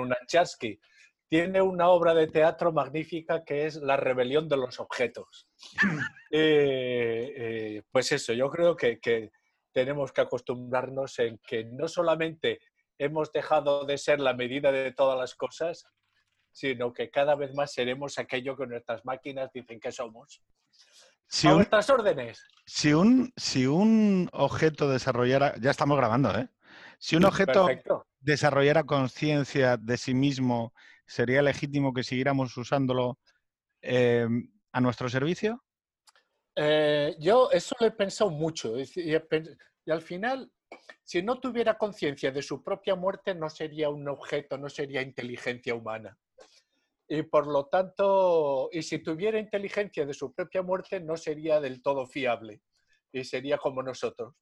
Lunacharsky, tiene una obra de teatro magnífica que es La rebelión de los objetos. Eh, eh, pues eso, yo creo que, tenemos que acostumbrarnos en que no solamente hemos dejado de ser la medida de todas las cosas, sino que cada vez más seremos aquello que nuestras máquinas dicen que somos. Si a un, vuestras órdenes. Si un, si un objeto desarrollara, ya estamos grabando, ¿eh? Si un objeto Perfecto. desarrollara conciencia de sí mismo, ¿sería legítimo que siguiéramos usándolo eh, a nuestro servicio? Eh, yo eso lo he pensado mucho y al final, si no tuviera conciencia de su propia muerte, no sería un objeto, no sería inteligencia humana. Y por lo tanto, y si tuviera inteligencia de su propia muerte, no sería del todo fiable y sería como nosotros.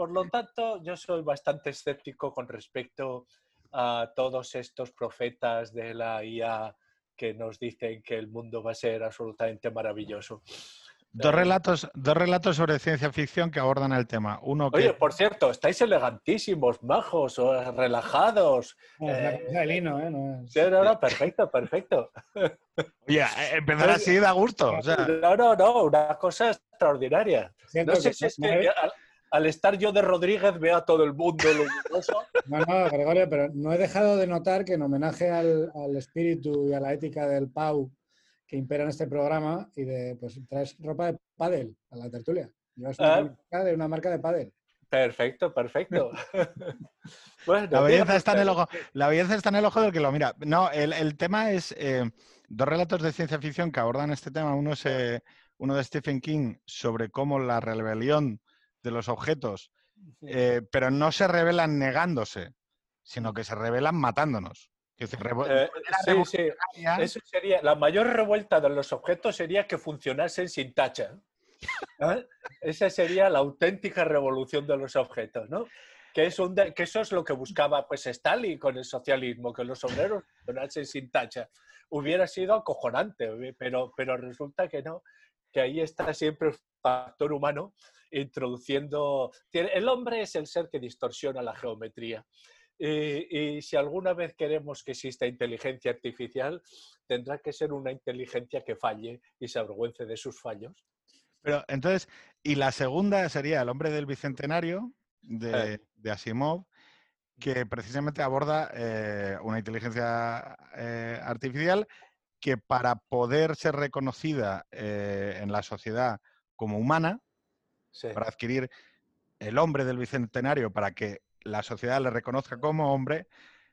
Por lo tanto, yo soy bastante escéptico con respecto a todos estos profetas de la IA que nos dicen que el mundo va a ser absolutamente maravilloso. Dos Eh, relatos, dos relatos sobre ciencia ficción que abordan el tema. Uno que Oye, por cierto, estáis elegantísimos, majos, o relajados. No, la Eh, lino, ¿eh? No es- Sí, no, no, perfecto, perfecto. Oye, eh, empezar así da gusto. o sea, No, no, no, una cosa extraordinaria. Siento No sé que si es que al, estar yo de Rodríguez veo a todo el mundo luminoso. No, no, Gregorio, pero no he dejado de notar que en homenaje al, al espíritu y a la ética del Pau que impera en este programa y de, pues traes ropa de pádel a la tertulia. Llevas una Ah. camiseta de una marca de pádel. Perfecto, perfecto. Bueno, la, belleza está en el ojo, la belleza está en el ojo del que lo mira. No, el, el tema es eh, dos relatos de ciencia ficción que abordan este tema. Uno es eh, uno de Stephen King sobre cómo la rebelión de los objetos, eh, pero no se revelan negándose, sino que se revelan matándonos. Es decir, revo- Eh, sí, sí. Eso sería, la mayor revuelta de los objetos sería que funcionasen sin tacha. ¿Eh? Esa sería la auténtica revolución de los objetos, ¿no? Que, es un de- que eso es lo que buscaba pues Stalin con el socialismo, que los obreros funcionasen sin tacha. Hubiera sido acojonante, pero, pero resulta que no, que ahí está siempre el factor humano introduciendo... El hombre es el ser que distorsiona la geometría. Y, y si alguna vez queremos que exista inteligencia artificial, tendrá que ser una inteligencia que falle y se avergüence de sus fallos. Pero entonces, y la segunda sería El hombre del bicentenario de, Eh. de Asimov, que precisamente aborda eh, una inteligencia eh, artificial que para poder ser reconocida eh, en la sociedad como humana, Sí. para adquirir el hombre del bicentenario, para que la sociedad le reconozca como hombre,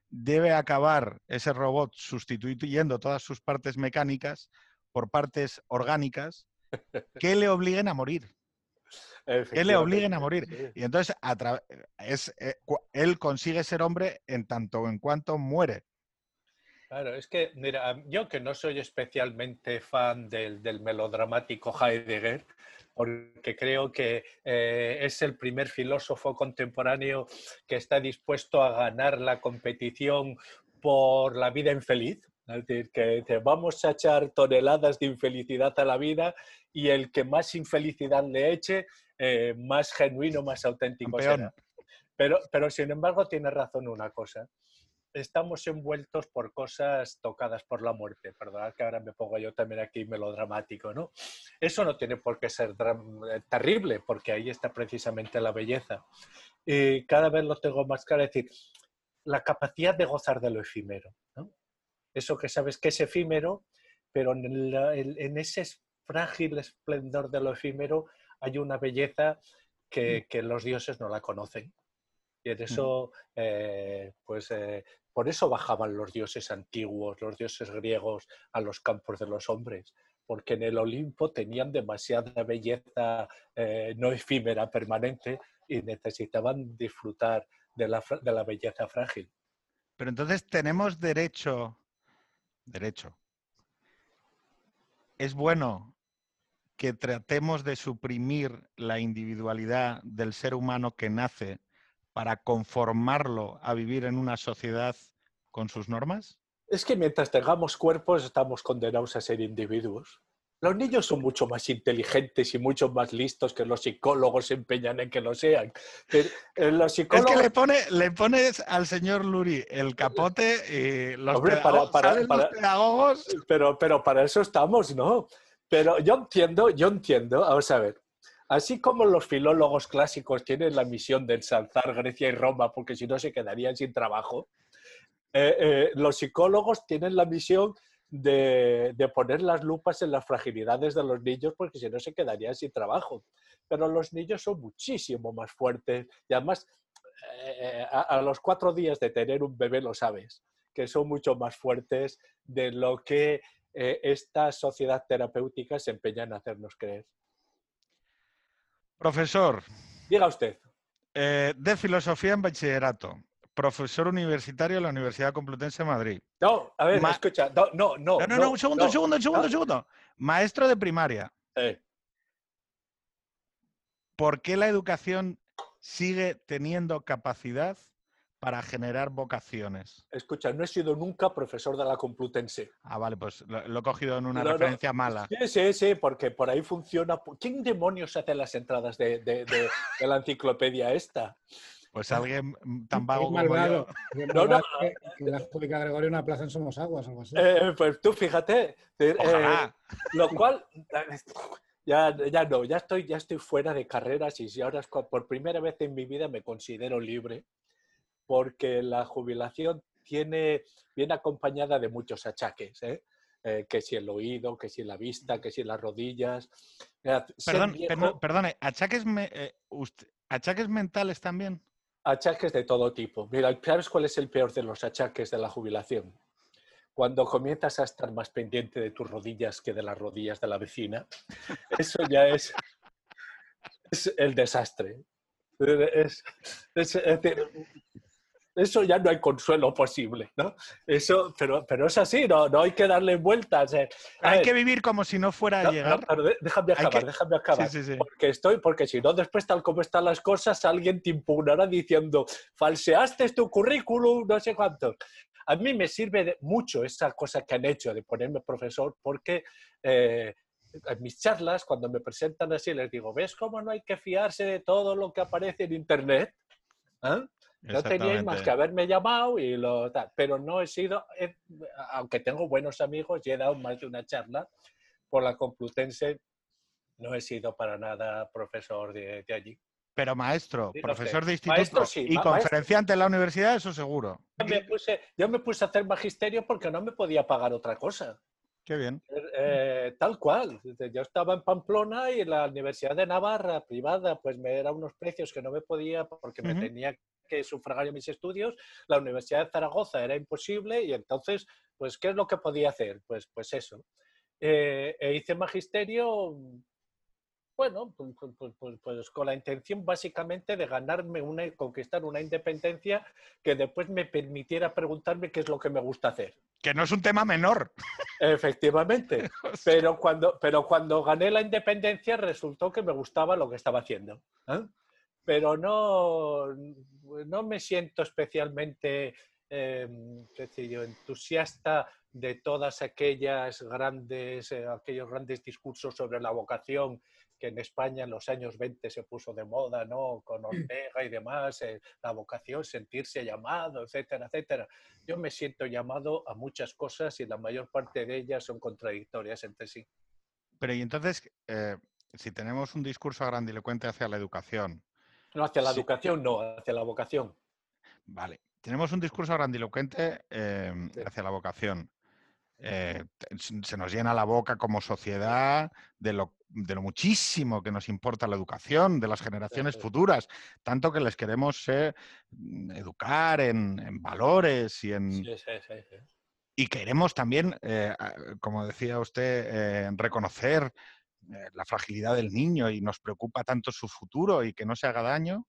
debe acabar ese robot sustituyendo todas sus partes mecánicas por partes orgánicas que le obliguen a morir. Que le obliguen a morir. Sí. Y entonces a tra- es, eh, él consigue ser hombre en tanto en cuanto muere. Claro, es que, mira, yo que no soy especialmente fan del, del melodramático Heidegger, porque creo que eh, es el primer filósofo contemporáneo que está dispuesto a ganar la competición por la vida infeliz. Es decir, que dice, vamos a echar toneladas de infelicidad a la vida y el que más infelicidad le eche, eh, más genuino, más auténtico Campeón. será. Pero, pero sin embargo tiene razón una cosa estamos envueltos por cosas tocadas por la muerte. Perdonad que ahora me pongo yo también aquí melodramático, ¿no? Eso no tiene por qué ser eh, terrible, porque ahí está precisamente la belleza. Y cada vez lo tengo más claro, es decir, la capacidad de gozar de lo efímero, ¿no? Eso que sabes que es efímero, pero en, la- en- en ese frágil esplendor de lo efímero hay una belleza que, que los dioses no la conocen. Y en eso, eh, pues eh, por eso bajaban los dioses antiguos, los dioses griegos, a los campos de los hombres, porque en el Olimpo tenían demasiada belleza eh, no efímera, permanente, y necesitaban disfrutar de la, de la belleza frágil. Pero entonces tenemos derecho, derecho. Es bueno que tratemos de suprimir la individualidad del ser humano que nace para conformarlo a vivir en una sociedad con sus normas. Es que mientras tengamos cuerpos estamos condenados a ser individuos. Los niños son mucho más inteligentes y mucho más listos que los psicólogos se empeñan en que lo sean. Pero, eh, los Es psicólogos... que le, pone, le pones al señor Luri el capote y los, Hombre, pedagogos, para- para- salen los para- pedagogos. Pero, pero para eso estamos, ¿no? Pero yo entiendo, yo entiendo, vamos a ver, así como los filólogos clásicos tienen la misión de ensalzar Grecia y Roma, porque si no se quedarían sin trabajo, eh, eh, los psicólogos tienen la misión de, poner las lupas en las fragilidades de los niños, porque si no se quedarían sin trabajo. Pero los niños son muchísimo más fuertes y además eh, a, los cuatro días de tener un bebé lo sabes, que son mucho más fuertes de lo que esta sociedad terapéutica se empeña en hacernos creer. Profesor Diga usted. eh, de filosofía en bachillerato, profesor universitario en la Universidad Complutense de Madrid. No, a ver, Ma- escucha. No, no, no. No, no, no, un segundo, un segundo, un segundo, no. un segundo. Maestro de primaria. Eh, ¿Por qué la educación sigue teniendo capacidad para generar vocaciones? escucha, no he sido nunca profesor de la Complutense. Ah, vale, pues lo, lo he cogido en una No, no. referencia mala. Sí, sí, sí, porque por ahí funciona. ¿Quién demonios hace las entradas de, de- de- de la enciclopedia esta? Pues alguien tan vago como yo. No, no. que, que la República Gregorio una plaza en Somos Aguas, algo así. Eh, pues tú fíjate. eh. Lo cual, ya, ya no, ya estoy, ya estoy fuera de carreras y si ahora por primera vez en mi vida me considero libre porque la jubilación tiene, viene acompañada de muchos achaques, ¿eh? Eh, que si el oído, que si la vista, que si las rodillas. Perdón, viejo, perdón, perdone, ¿achaques, me- eh, usted- ¿achaques mentales también? Achaques de todo tipo. Mira, ¿sabes cuál es el peor de los achaques de la jubilación? Cuando comienzas a estar más pendiente de tus rodillas que de las rodillas de la vecina, eso ya es, es el desastre. Es- es- es decir, eso ya no hay consuelo posible, ¿no? Eso, pero, pero es así, no, no hay que darle vueltas. eh. A Hay ver, que vivir como si no fuera a no, llegar. no, déjame acabar, que- déjame acabar. Sí, sí, sí. Porque estoy, porque si no, después, tal como están las cosas, alguien te impugnará diciendo, falseaste tu currículum, no sé cuántos. A mí me sirve mucho esa cosa que han hecho de ponerme profesor, porque eh, en mis charlas, cuando me presentan así, les digo, ¿ves cómo no hay que fiarse de todo lo que aparece en Internet? ¿Ah? No teníais más que haberme llamado y lo tal. Pero no he sido, he- aunque tengo buenos amigos y he dado más de una charla por la Complutense, no he sido para nada profesor de, de allí. Pero maestro, profesor de instituto Maestro sí, y ma- conferenciante en la universidad, eso seguro. Yo me, puse, yo me puse a hacer magisterio porque no me podía pagar otra cosa. Qué bien. Eh, tal cual. Yo estaba en Pamplona y la Universidad de Navarra, privada, pues me era unos precios que no me podía porque me tenía que sufragar mis estudios. La Universidad de Zaragoza era imposible y entonces, pues, ¿qué es lo que podía hacer? Pues, pues eso. Eh, e hice magisterio, bueno, pues- pues- pues- pues con la intención básicamente de ganarme una, conquistar una independencia que después me permitiera preguntarme qué es lo que me gusta hacer. Que no es un tema menor. Efectivamente. Pero cuando, pero cuando gané la independencia resultó que me gustaba lo que estaba haciendo. ¿eh? Pero no, no me siento especialmente eh, qué sé yo, entusiasta de todas aquellas grandes, eh, aquellos grandes discursos sobre la vocación que en España en los años 20 se puso de moda, ¿no? Con Ortega y demás, eh, la vocación, sentirse llamado, etcétera, etcétera. Yo me siento llamado a muchas cosas y la mayor parte de ellas son contradictorias entre sí. Pero y entonces, eh, si tenemos un discurso grandilocuente hacia la educación, No hacia la Sí. educación, no, hacia la vocación. vale, tenemos un discurso grandilocuente eh, Sí. hacia la vocación. Eh, se nos llena la boca como sociedad de lo, de lo muchísimo que nos importa la educación, de las generaciones sí. futuras, tanto que les queremos eh, educar en, en valores y en, Sí, sí, sí, sí. Y queremos también, eh, como decía usted, reconocer la fragilidad del niño y nos preocupa tanto su futuro y que no se haga daño.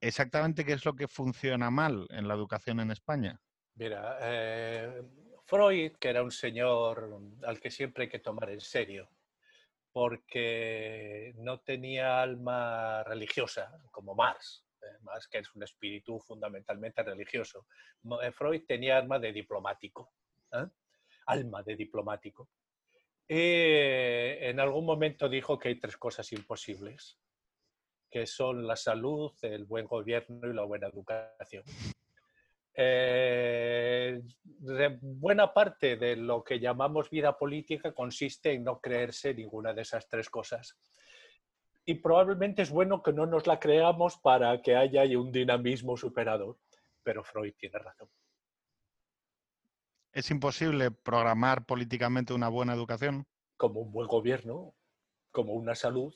Exactamente qué es lo que funciona mal en la educación en España. Mira, eh, Freud, que era un señor al que siempre hay que tomar en serio, porque no tenía alma religiosa, como Marx, eh, Marx que es un espíritu fundamentalmente religioso. Eh, Freud tenía alma de diplomático, ¿eh? alma de diplomático. Y en algún momento dijo que hay tres cosas imposibles, que son la salud, el buen gobierno y la buena educación. Eh, buena parte de lo que llamamos vida política consiste en no creerse ninguna de esas tres cosas. Y probablemente es bueno que no nos la creamos para que haya un dinamismo superador, pero Freud tiene razón. ¿Es imposible programar políticamente una buena educación? Como un buen gobierno, como una salud,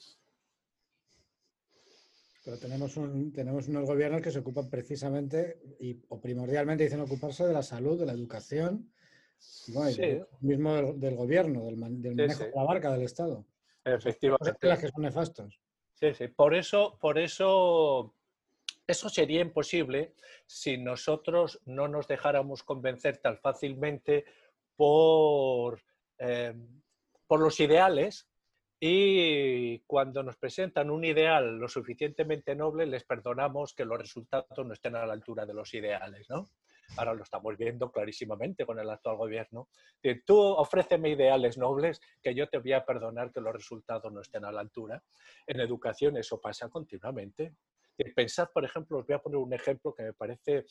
pero tenemos, un, tenemos unos gobiernos que se ocupan precisamente y, o primordialmente dicen ocuparse de la salud, de la educación, mismo del, gobierno, del, manejo de la barca del Estado. Efectivamente. Las que son nefastos. Sí, sí. Por eso, por eso, eso sería imposible si nosotros no nos dejáramos convencer tan fácilmente por, eh, por los ideales y cuando nos presentan un ideal lo suficientemente noble, les perdonamos que los resultados no estén a la altura de los ideales, ¿no? Ahora lo estamos viendo clarísimamente con el actual gobierno. Tú ofréceme ideales nobles que yo te voy a perdonar que los resultados no estén a la altura. En educación eso pasa continuamente. Pensad, por ejemplo, os voy a poner un ejemplo que me parece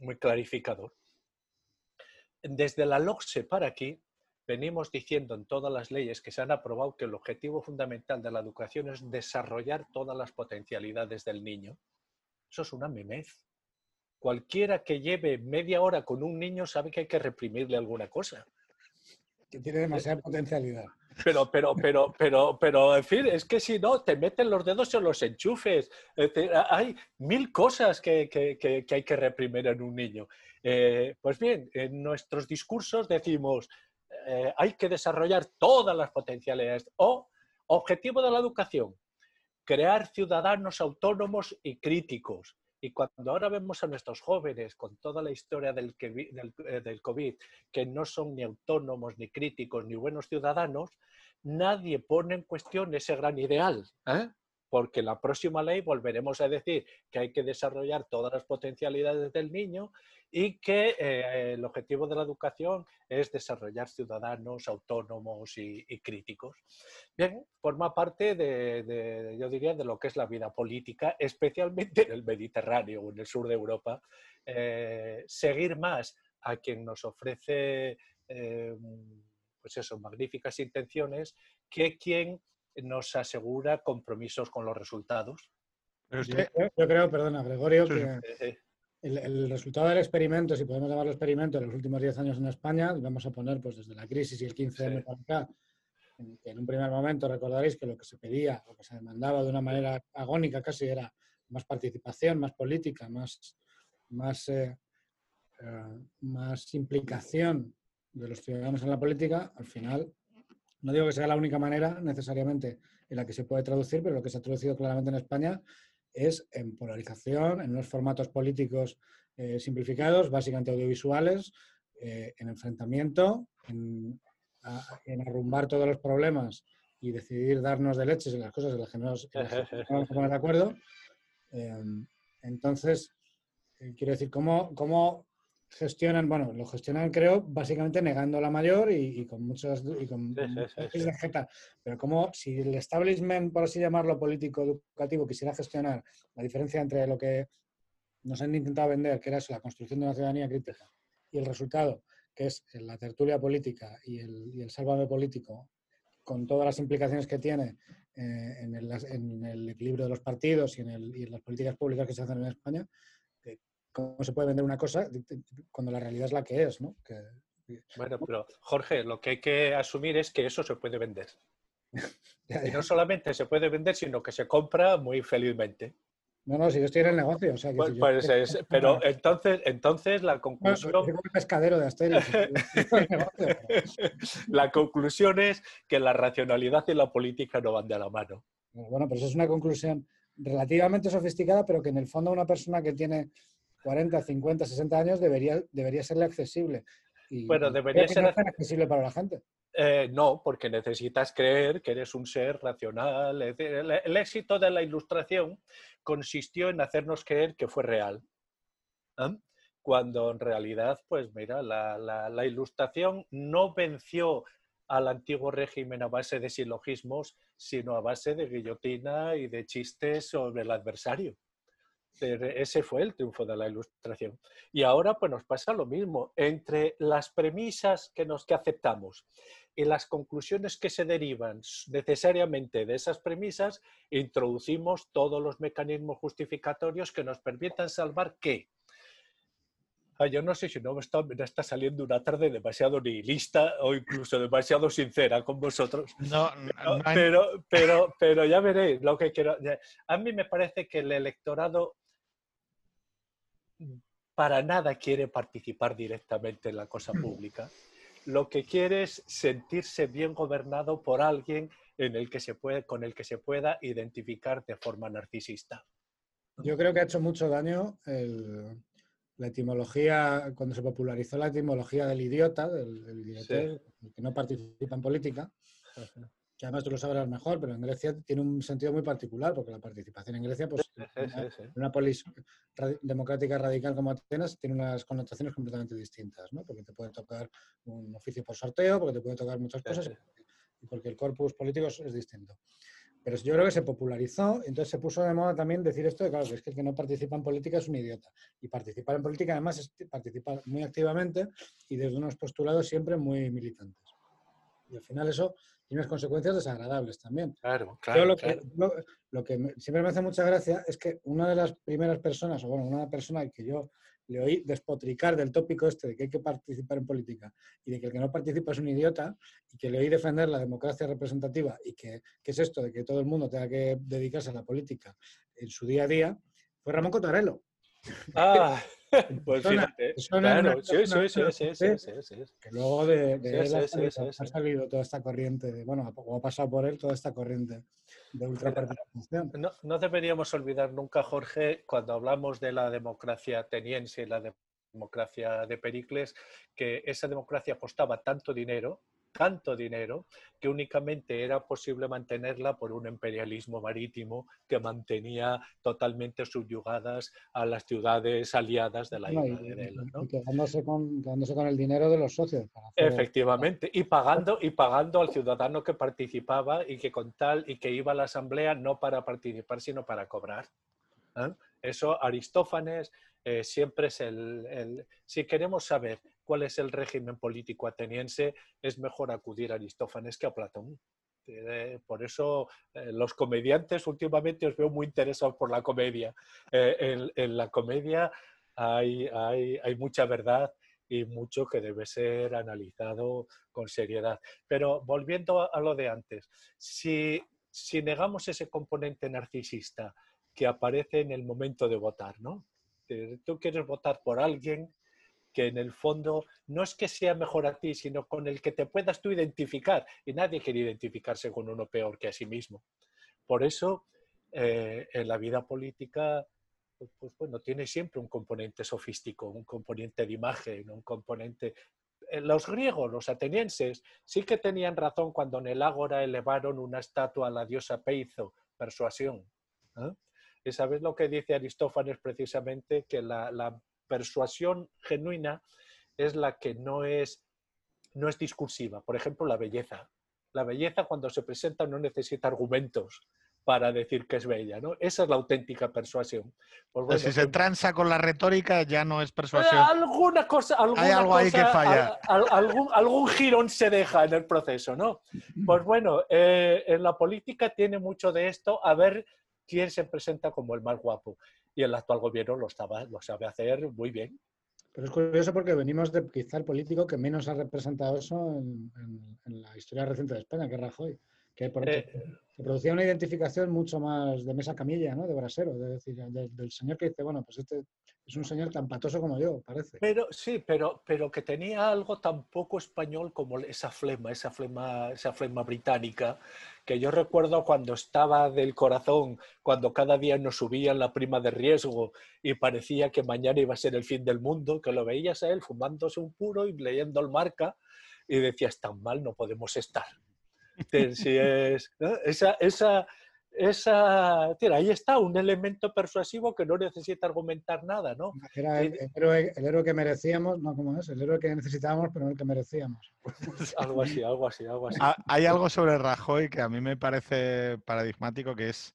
muy clarificador. Desde la LOCSE para aquí, venimos diciendo en todas las leyes que se han aprobado que el objetivo fundamental de la educación es desarrollar todas las potencialidades del niño. Eso es una memez. Cualquiera que lleve media hora con un niño sabe que hay que reprimirle alguna cosa. Que tiene demasiada potencialidad. Pero, pero, pero, pero, pero, en fin, es que si no, te meten los dedos en los enchufes. hay mil cosas que, hay que reprimir en un niño. Eh, pues bien, en nuestros discursos decimos, eh, hay que desarrollar todas las potencialidades. O objetivo de la educación, crear ciudadanos autónomos y críticos. Y cuando ahora vemos a nuestros jóvenes con toda la historia del, eh, del, COVID, que no son ni autónomos, ni críticos, ni buenos ciudadanos, nadie pone en cuestión ese gran ideal. ¿eh? Porque la próxima ley volveremos a decir que hay que desarrollar todas las potencialidades del niño y que eh, el objetivo de la educación es desarrollar ciudadanos autónomos y, críticos. Bien, forma parte de, yo diría, de lo que es la vida política, especialmente en el Mediterráneo o en el sur de Europa. Eh, seguir más a quien nos ofrece, eh, pues eso, magníficas intenciones, que quien nos asegura compromisos con los resultados. yo, creo, perdona, Gregorio, que el, resultado del experimento, si podemos llamarlo experimento, en los últimos 10 años en España, vamos a poner pues desde la crisis y el 15M para acá, en, un primer momento recordaréis que lo que se pedía, lo que se demandaba de una manera agónica casi era más participación, más política, más, más, eh, eh, más implicación de los ciudadanos en la política, al final no digo que sea la única manera necesariamente en la que se puede traducir, pero lo que se ha traducido claramente en España es en polarización, en unos formatos políticos eh, simplificados, básicamente audiovisuales, eh, en enfrentamiento, en, arrumbar todos los problemas y decidir darnos de leches en las cosas en las que no vamos a poner de acuerdo. Eh, entonces, quiero decir, ¿cómo, ¿cómo gestionan, bueno, lo gestionan creo básicamente negando la mayor y, con muchas y con, pero como si el establishment, por así llamarlo, político educativo quisiera gestionar la diferencia entre lo que nos han intentado vender, que era la construcción de una ciudadanía crítica, y el resultado, que es la tertulia política y el, y el sálvame político, con todas las implicaciones que tiene eh, en, el, en, el, equilibrio de los partidos y en, el, y en las políticas públicas que se hacen en España, cómo se puede vender una cosa cuando la realidad es la que es, ¿no? Bueno, pero Jorge, lo que hay que asumir es que eso se puede vender. Y no solamente se puede vender, sino que se compra muy felizmente. No, no, si yo estoy en el negocio. Pues, pues pero entonces, entonces la conclusión. pescadero de Asteris. la conclusión es que la racionalidad y la política no van de la mano. Bueno, pues es una conclusión relativamente sofisticada, pero que en el fondo una persona que tiene 40, 50, 60 años debería, debería serle accesible. Y bueno, debería ser accesible para la gente. Eh, no, porque necesitas creer que eres un ser racional. El, éxito de la ilustración consistió en hacernos creer que fue real. ¿eh? Cuando en realidad, pues mira, la, la, ilustración no venció al antiguo régimen a base de silogismos, sino a base de guillotina y de chistes sobre el adversario. Ese fue el triunfo de la ilustración. Y ahora pues nos pasa lo mismo. Entre las premisas que, nos, que aceptamos y las conclusiones que se derivan necesariamente de esas premisas, introducimos todos los mecanismos justificatorios que nos permitan salvar qué. Ah, yo no sé si no me está, está, saliendo una tarde demasiado nihilista o incluso demasiado sincera con vosotros. No, pero, pero, pero, ya veréis lo que quiero. A mí me parece que el electorado para nada quiere participar directamente en la cosa mm. pública lo que quiere es sentirse bien gobernado por alguien en el que se puede, con el que se pueda identificar de forma narcisista. Yo creo que ha hecho mucho daño la etimología, cuando se popularizó la etimología del idiota, del, que no participa en política, que además tú lo sabrás mejor, pero en Grecia tiene un sentido muy particular, porque la participación en Grecia, pues, una polis democrática radical como Atenas, tiene unas connotaciones completamente distintas, ¿no? Porque te puede tocar un oficio por sorteo, porque te puede tocar muchas cosas, y porque el corpus político es, distinto. Pero yo creo que se popularizó, entonces se puso de moda también decir esto de claro, que es que el que no participa en política es un idiota. Y participar en política además es participar muy activamente y desde unos postulados siempre muy militantes. Y al final eso y unas consecuencias desagradables también. Claro, claro. lo, Que, lo, que siempre me hace mucha gracia es que una de las primeras personas, o bueno, una persona que yo le oí despotricar del tópico este de que hay que participar en política y de que el que no participa es un idiota y que le oí defender la democracia representativa y que, que es esto de que todo el mundo tenga que dedicarse a la política en su día a día, fue Ramón Cotarelo. Ah, pues fíjate. Claro, sí, sí, sí, sí, Que luego de, él ha, salido toda esta corriente, de, bueno, o ha pasado por él toda esta corriente de ultraparticipación. No, no deberíamos olvidar nunca, Jorge, cuando hablamos de la democracia ateniense y la democracia de Pericles, que esa democracia costaba tanto dinero tanto dinero que únicamente era posible mantenerla por un imperialismo marítimo que mantenía totalmente subyugadas a las ciudades aliadas de la isla de Delos. ¿no? quedándose, con, con, el dinero de los socios. Efectivamente, y pagando, y pagando al ciudadano que participaba y que con tal y que iba a la asamblea no para participar, sino para cobrar. ¿eh? Eso Aristófanes eh, siempre es el, Si queremos saber cuál es el régimen político ateniense, es mejor acudir a Aristófanes que a Platón. Eh, por eso eh, los comediantes últimamente os veo muy interesados por la comedia. En, la comedia hay, hay, mucha verdad y mucho que debe ser analizado con seriedad. Pero volviendo a, lo de antes, si, si negamos ese componente narcisista que aparece en el momento de votar, ¿no? Tú quieres votar por alguien que en el fondo no es que sea mejor a ti, sino con el que te puedas tú identificar. Y nadie quiere identificarse con uno peor que a sí mismo. Por eso, eh, en la vida política, pues, bueno, tiene siempre un componente sofístico, un componente de imagen, un componente... Eh, los griegos, los atenienses, sí que tenían razón cuando en el ágora elevaron una estatua a la diosa Peizo, persuasión. ¿eh? Y sabes lo que dice Aristófanes precisamente, que la, la persuasión genuina es la que no es, no es discursiva. Por ejemplo, la belleza. La belleza cuando se presenta no necesita argumentos para decir que es bella, ¿no? Esa es la auténtica persuasión. Pues si se pues transa con la retórica ya no es persuasión. alguna cosa, Hay algo ahí que falla. algún, algún, girón se deja en el proceso, ¿no? Pues bueno, eh, en la política tiene mucho de esto, a ver quién se presenta como el más guapo y el actual gobierno lo, estaba, lo sabe hacer muy bien. Pero es curioso porque venimos de quizá el político que menos ha representado eso en, la historia reciente de España, que es Rajoy. Que eh, se producía una identificación mucho más de mesa camilla, ¿no? De brasero, de decir, del señor que dice, bueno, pues este es un señor tan patoso como yo, parece. Pero sí, pero, pero que tenía algo tan poco español como esa flema, esa flema, esa flema británica, que yo recuerdo cuando estaba del corazón, cuando cada día nos subían la prima de riesgo y parecía que mañana iba a ser el fin del mundo, que lo veías a él fumándose un puro y leyendo el marca y decías, tan mal no podemos estar. Si es, esa, esa esa, tira, ahí está, un elemento persuasivo que no necesita argumentar nada, ¿no? Era el, héroe, que merecíamos, no, ¿cómo es? El héroe que necesitábamos, pero no el que merecíamos. algo así, algo así, algo así. Hay algo sobre Rajoy que a mí me parece paradigmático, que es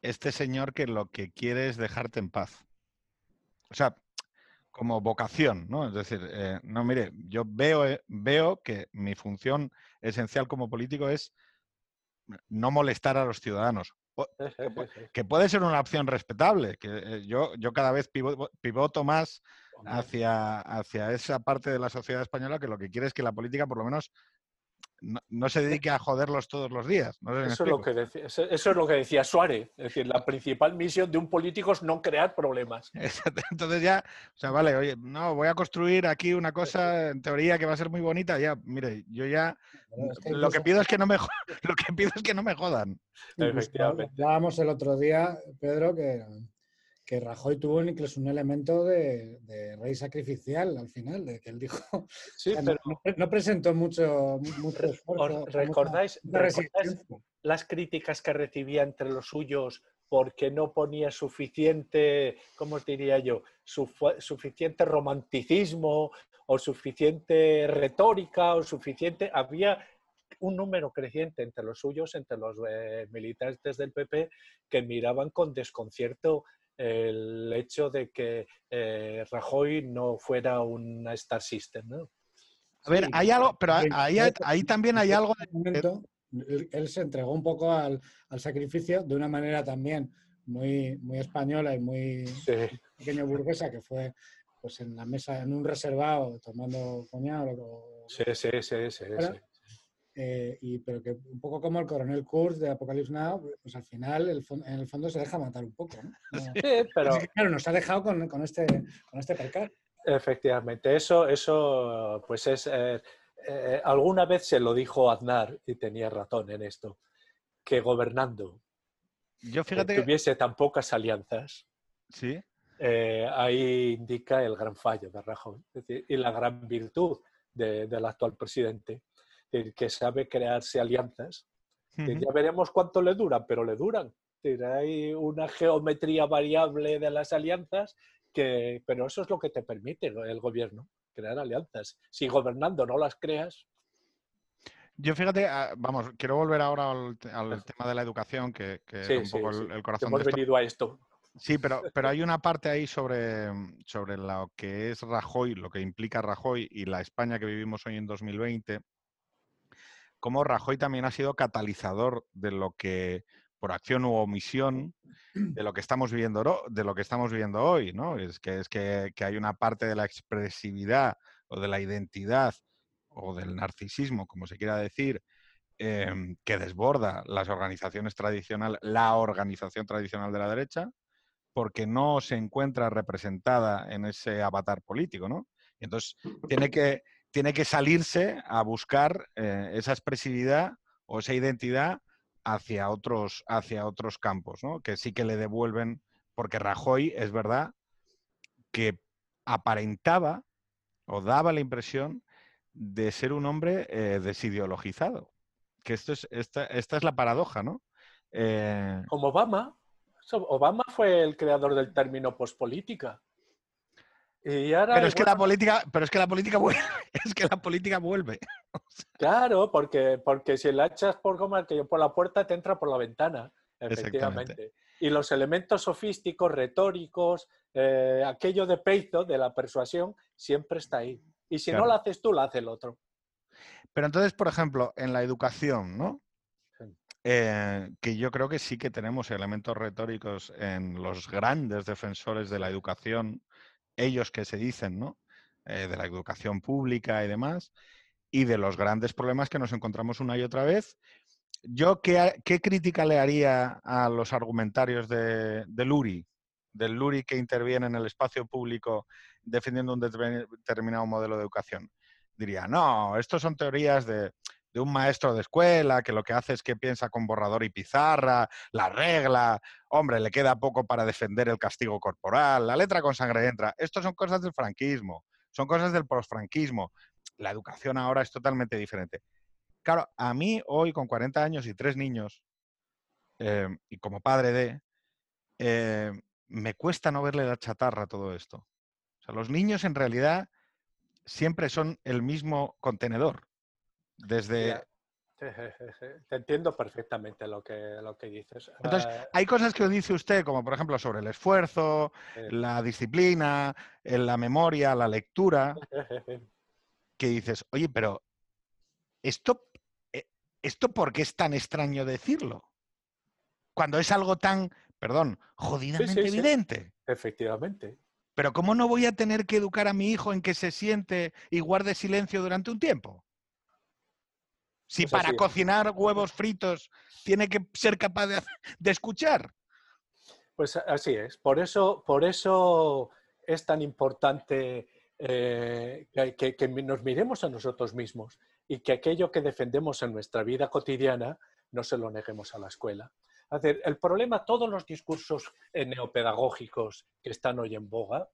este señor que lo que quiere es dejarte en paz. O sea, como vocación, ¿no? Es decir, eh, no, mire, yo veo, eh, veo que mi función esencial como político es no molestar a los ciudadanos. Que, puede ser una opción respetable, que eh, yo, yo cada vez pivoto más hacia, hacia esa parte de la sociedad española que lo que quiere es que la política por lo menos no, se dedique a joderlos todos los días. eso, es lo que decía, eso, es lo que decía Suárez. Es decir, la principal misión de un político es no crear problemas. Entonces ya, o sea, vale, oye, no, voy a construir aquí una cosa en teoría que va a ser muy bonita. Ya, mire, yo ya lo que pido es que no me lo que pido es que no me jodan. Hablábamos el otro día, Pedro, que que Rajoy tuvo incluso un elemento de, rey sacrificial al final, de que él dijo. Sí, pero no, presentó mucho, mucho esfuerzo. ¿Recordáis, las críticas que recibía entre los suyos porque no ponía suficiente, ¿cómo diría yo? suficiente romanticismo o suficiente retórica o suficiente. Había un número creciente entre los suyos, entre los eh, militantes del PP, que miraban con desconcierto el hecho de que eh, Rajoy no fuera una Star System, ¿no? A ver, hay algo, pero ahí, ahí también hay algo... Momento, él, se entregó un poco al, sacrificio de una manera también muy, muy española y muy pequeño burguesa, que fue pues en la mesa, en un reservado, tomando coñac. sí, sí, sí, sí. Eh, y, pero que un poco como el coronel Kurz de Apocalypse Now, pues al final en el fondo se deja matar un poco. ¿no? Sí, pero... claro, nos ha dejado con, con este, con este percal. Efectivamente, eso, eso pues es... Eh, eh, alguna vez se lo dijo Aznar, y tenía razón en esto, que gobernando Yo fíjate que tuviese tan pocas alianzas, ¿Sí? ahí indica el gran fallo de Rajoy y la gran virtud del actual presidente que sabe crearse alianzas. Ya veremos cuánto le duran, pero le duran. Hay una geometría variable de las alianzas, que, pero eso es lo que te permite el gobierno, crear alianzas. Si gobernando no las creas, yo fíjate, ah, vamos, quiero volver ahora al, tema de la educación, que, es un poco el, corazón. Hemos venido a esto. Sí, pero, pero hay una parte ahí sobre, sobre lo que es Rajoy, lo que implica Rajoy y la España que vivimos hoy en 2020, cómo Rajoy también ha sido catalizador de lo que, por acción u omisión, de lo que estamos viviendo, de lo que estamos hoy, ¿no? Es que, es que, hay una parte de la expresividad o de la identidad o del narcisismo, como se quiera decir, em, que desborda las organizaciones tradicionales, la organización tradicional de la derecha, porque no se encuentra representada en ese avatar político, ¿no? Entonces tiene que, tiene que salirse a buscar eh, esa expresividad o esa identidad hacia otros, hacia otros campos, ¿no? que sí que le devuelven, porque Rajoy es verdad que aparentaba o daba la impresión de ser un hombre eh, desideologizado. Que esto es, esta, esta es la paradoja, ¿no? Eh, Como Obama. Obama fue el creador del término pospolítica pero es que la política, pero es que la política vuelve, es que la política vuelve. Claro, porque, porque si la echas por como que por la puerta te entra por la ventana, efectivamente. Y los elementos sofísticos, retóricos, eh, aquello de peito, de la persuasión, siempre está ahí. Y si no lo haces tú, lo hace el otro. Pero entonces, por ejemplo, en la educación, ¿no? Eh, que yo creo que sí que tenemos elementos retóricos en los grandes defensores de la educación ellos que se dicen, ¿no? Eh, de la educación pública y demás, y de los grandes problemas que nos encontramos una y otra vez. Yo, ¿qué, crítica le haría a los argumentarios de, Luri, del Luri que interviene en el espacio público defendiendo un determinado modelo de educación? Diría, no, estos son teorías de, de un maestro de escuela que lo que hace es que piensa con borrador y pizarra, la regla, hombre, le queda poco para defender el castigo corporal, la letra con sangre entra. Estos son cosas del franquismo, son cosas del postfranquismo. La educación ahora es totalmente diferente. Claro, a mí hoy con 40 años y tres niños, eh, y como padre de, eh, me cuesta no verle la chatarra a todo esto. O sea, los niños en realidad siempre son el mismo contenedor. Desde... Te entiendo perfectamente lo que, lo que dices. Entonces, ah, hay cosas que dice usted, como por ejemplo sobre el esfuerzo, la disciplina, la memoria, la lectura, que dices, oye, pero esto, eh, ¿esto por qué es tan extraño decirlo? Cuando es algo tan, perdón, jodidamente evidente. Efectivamente. Pero ¿cómo no voy a tener que educar a mi hijo en que se siente y guarde silencio durante un tiempo? Si pues para cocinar huevos fritos tiene que ser capaz de, escuchar. Pues así es. Por eso, por eso es tan importante eh, que, nos miremos a nosotros mismos y que aquello que defendemos en nuestra vida cotidiana no se lo neguemos a la escuela. el problema, todos los discursos neopedagógicos que están hoy en boga,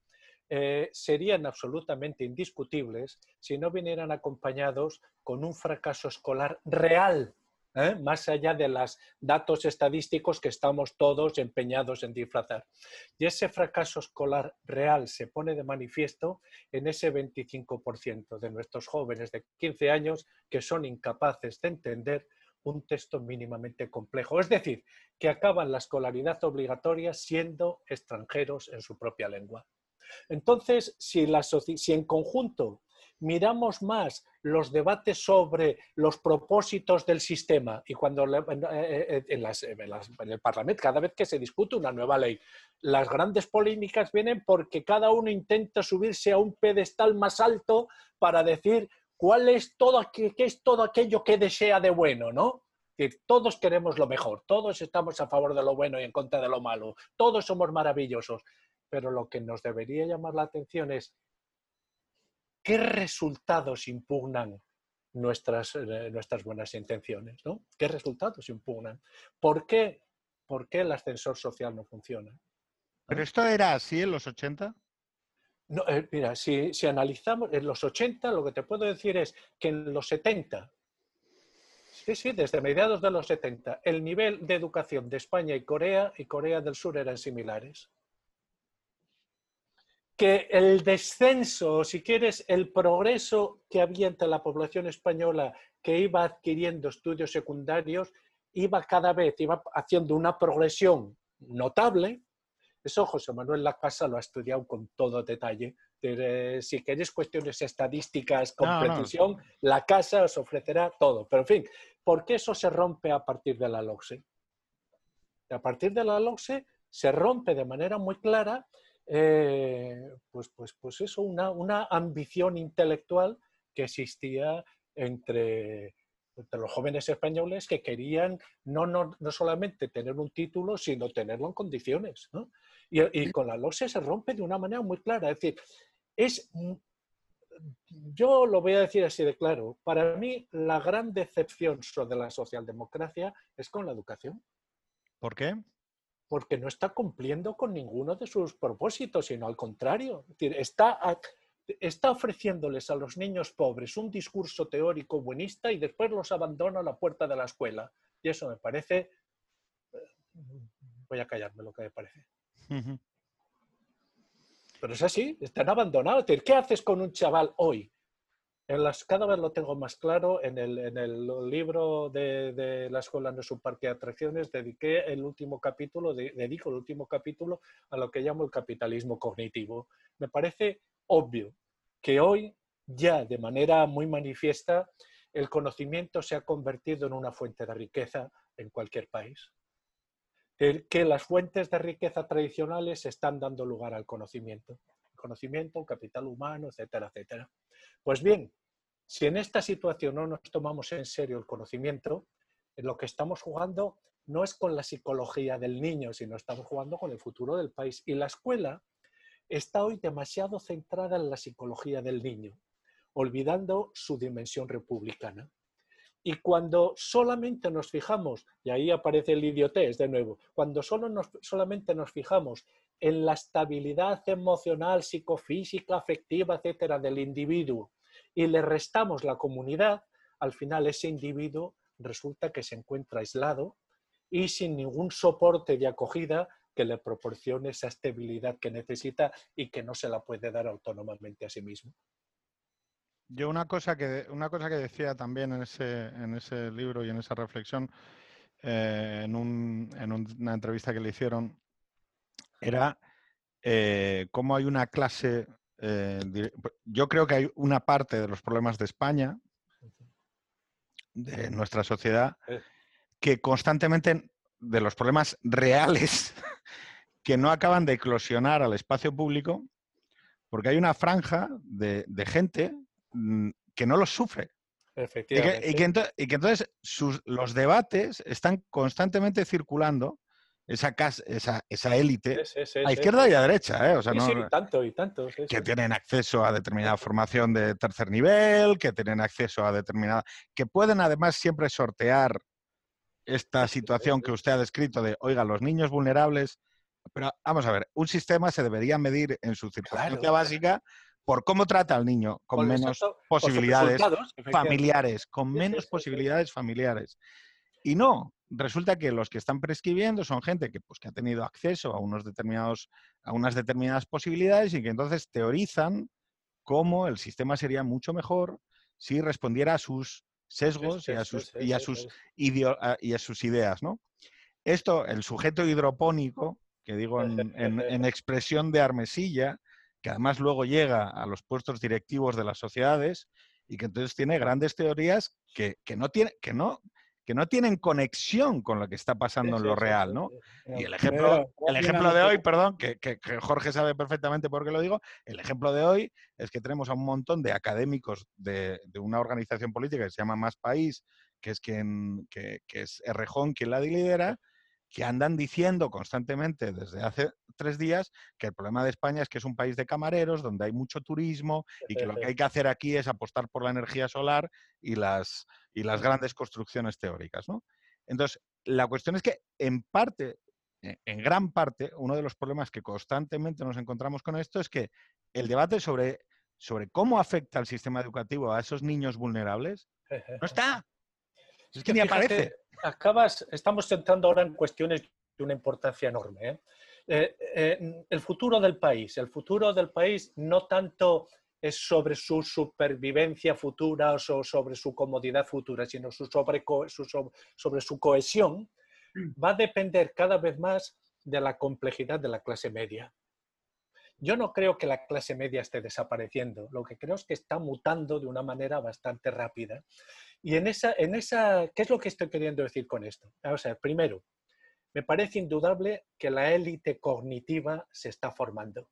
eh, serían absolutamente indiscutibles si no vinieran acompañados con un fracaso escolar real, ¿eh? más allá de los datos estadísticos que estamos todos empeñados en disfrazar. Y ese fracaso escolar real se pone de manifiesto en ese 25% de nuestros jóvenes de 15 años que son incapaces de entender un texto mínimamente complejo. Es decir, que acaban la escolaridad obligatoria siendo extranjeros en su propia lengua. Entonces, si, en conjunto miramos más los debates sobre los propósitos del sistema y cuando en, el Parlamento, cada vez que se discute una nueva ley, las grandes polémicas vienen porque cada uno intenta subirse a un pedestal más alto para decir cuál es todo, qué es todo aquello que desea de bueno, ¿no? todos queremos lo mejor, todos estamos a favor de lo bueno y en contra de lo malo, todos somos maravillosos pero lo que nos debería llamar la atención es qué resultados impugnan nuestras, eh, nuestras buenas intenciones, ¿no? ¿Qué resultados impugnan? ¿Por qué, ¿Por qué el ascensor social no funciona? ¿Pero esto era así en los 80? No, eh, mira, si, si, analizamos en los 80, lo que te puedo decir es que en los 70, sí, sí, desde mediados de los 70, el nivel de educación de España y Corea y Corea del Sur eran similares que el descenso, o si quieres, el progreso que había entre la población española que iba adquiriendo estudios secundarios, iba cada vez, iba haciendo una progresión notable. Eso José Manuel Lacasa lo ha estudiado con todo detalle. si queréis cuestiones estadísticas con precisión, la casa os ofrecerá todo. Pero en fin, ¿por qué eso se rompe a partir de la LOCSE? A partir de la LOCSE se rompe de manera muy clara eh, pues, pues, pues eso, una, una, ambición intelectual que existía entre, los jóvenes españoles que querían no, no, no, solamente tener un título, sino tenerlo en condiciones. Y, con la LOSE se rompe de una manera muy clara. Es decir, es, yo lo voy a decir así de claro, para mí la gran decepción sobre la socialdemocracia es con la educación. ¿Por qué? Porque no está cumpliendo con ninguno de sus propósitos, sino al contrario. está, está ofreciéndoles a los niños pobres un discurso teórico buenista y después los abandona a la puerta de la escuela. Y eso me parece... Eh, voy a callarme lo que me parece. Pero es así, están abandonados. ¿Qué haces con un chaval hoy en las, cada vez lo tengo más claro. En el, libro de, de, La escuela no es un parque de atracciones, dediqué el último capítulo, dedico el último capítulo a lo que llamo el capitalismo cognitivo. Me parece obvio que hoy, ya de manera muy manifiesta, el conocimiento se ha convertido en una fuente de riqueza en cualquier país. Que las fuentes de riqueza tradicionales están dando lugar al conocimiento. Conocimiento, capital humano, etcétera, etcétera. Pues bien, si en esta situación no nos tomamos en serio el conocimiento, lo que estamos jugando no es con la psicología del niño, sino estamos jugando con el futuro del país. Y la escuela está hoy demasiado centrada en la psicología del niño, olvidando su dimensión republicana. Y cuando solamente nos fijamos, y ahí aparece el idiotés de nuevo, cuando solo nos, solamente nos fijamos en la estabilidad emocional, psicofísica, afectiva, etcétera, del individuo y le restamos la comunidad, al final ese individuo resulta que se encuentra aislado y sin ningún soporte de acogida que le proporcione esa estabilidad que necesita y que no se la puede dar autónomamente a sí mismo. Yo una cosa que, una cosa que decía también en ese, en ese libro y en esa reflexión, eh, en, una entrevista que le hicieron, era eh, cómo hay una clase, eh, yo creo que hay una parte de los problemas de España, de nuestra sociedad, que constantemente, de los problemas reales, que no acaban de eclosionar al espacio público, porque hay una franja de, gente mm, que no los sufre. Efectivamente. Y que, entonces los debates están constantemente circulando esa, esa, esa élite a izquierda y a derecha, ¿eh? O sea, no, tanto y tanto. que tienen acceso a determinada formación de tercer nivel, que tienen acceso a determinada... que pueden además siempre sortear esta situación que usted ha descrito de, oiga, los niños vulnerables... Pero vamos a ver, un sistema se debería medir en su circunstancia básica por cómo trata al niño con menos posibilidades familiares, con menos posibilidades familiares. Y no, resulta que los que están prescribiendo son gente que, pues, que ha tenido acceso a, unos determinados, a unas determinadas posibilidades y que entonces teorizan cómo el sistema sería mucho mejor si respondiera a sus sesgos y a sus, y a sus, y a sus ideas. ¿no? Esto, el sujeto hidropónico, que digo en, expresión de Armesilla, que además luego llega a los puestos directivos de las sociedades y que entonces tiene grandes teorías que, que no, tiene, que no, que no tienen conexión con lo que está pasando en lo real, ¿no? Y el ejemplo, el ejemplo de hoy, perdón, que, Jorge sabe perfectamente por qué lo digo, el ejemplo de hoy es que tenemos a un montón de académicos de, una organización política que se llama Más País, que es quien, que, es Errejón quien la lidera, que andan diciendo constantemente desde hace tres días que el problema de España es que es un país de camareros, donde hay mucho turismo y que lo que hay que hacer aquí es apostar por la energía solar y las, y las grandes construcciones teóricas. ¿no? Entonces, la cuestión es que en parte, e, en gran parte, uno de los problemas que constantemente nos encontramos con esto es que el debate sobre, sobre cómo afecta el sistema educativo a esos niños vulnerables no está. Es que, ni aparece acabas, estamos entrando ahora en cuestiones de una importancia enorme. ¿eh? Eh, eh, el futuro del país, el futuro del país no tanto es sobre su supervivencia futura o sobre su comodidad futura, sino sobre, sobre su cohesión, mm. va a depender cada vez más de la complejidad de la clase media. Yo no creo que la clase media esté desapareciendo, lo que creo es que está mutando de una manera bastante rápida. Y en esa, en esa, ¿qué es lo que estoy queriendo decir con esto? Vamos a ver, primero, me parece indudable que la élite cognitiva se está formando,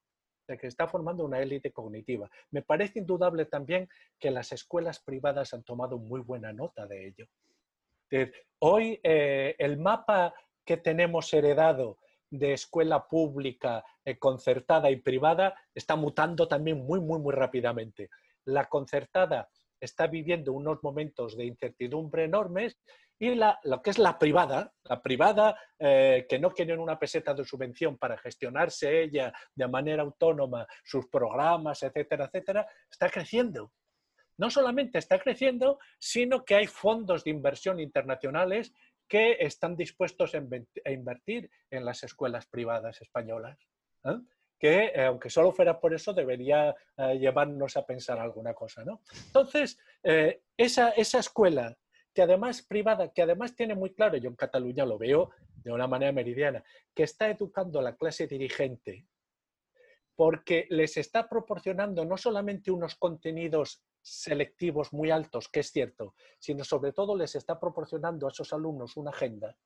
que está formando una élite cognitiva. Me parece indudable también que las escuelas privadas han tomado muy buena nota de ello. Hoy eh, el mapa que tenemos heredado de escuela pública, eh, concertada y privada está mutando también muy, muy, muy rápidamente. La concertada está viviendo unos momentos de incertidumbre enormes y la, lo que es la privada, la privada eh, que no tiene una peseta de subvención para gestionarse ella de manera autónoma, sus programas, etcétera, etcétera, está creciendo. No solamente está creciendo, sino que hay fondos de inversión internacionales que están dispuestos a invertir en las escuelas privadas españolas. ¿eh? que eh, aunque solo fuera por eso debería eh, llevarnos a pensar alguna cosa. ¿no? Entonces, esa, esa escuela que además privada, que además tiene muy claro, yo en Cataluña lo veo de una manera meridiana, que está educando a la clase dirigente porque les está proporcionando no solamente unos contenidos selectivos muy altos, que es cierto, sino sobre todo les está proporcionando a esos alumnos una agenda.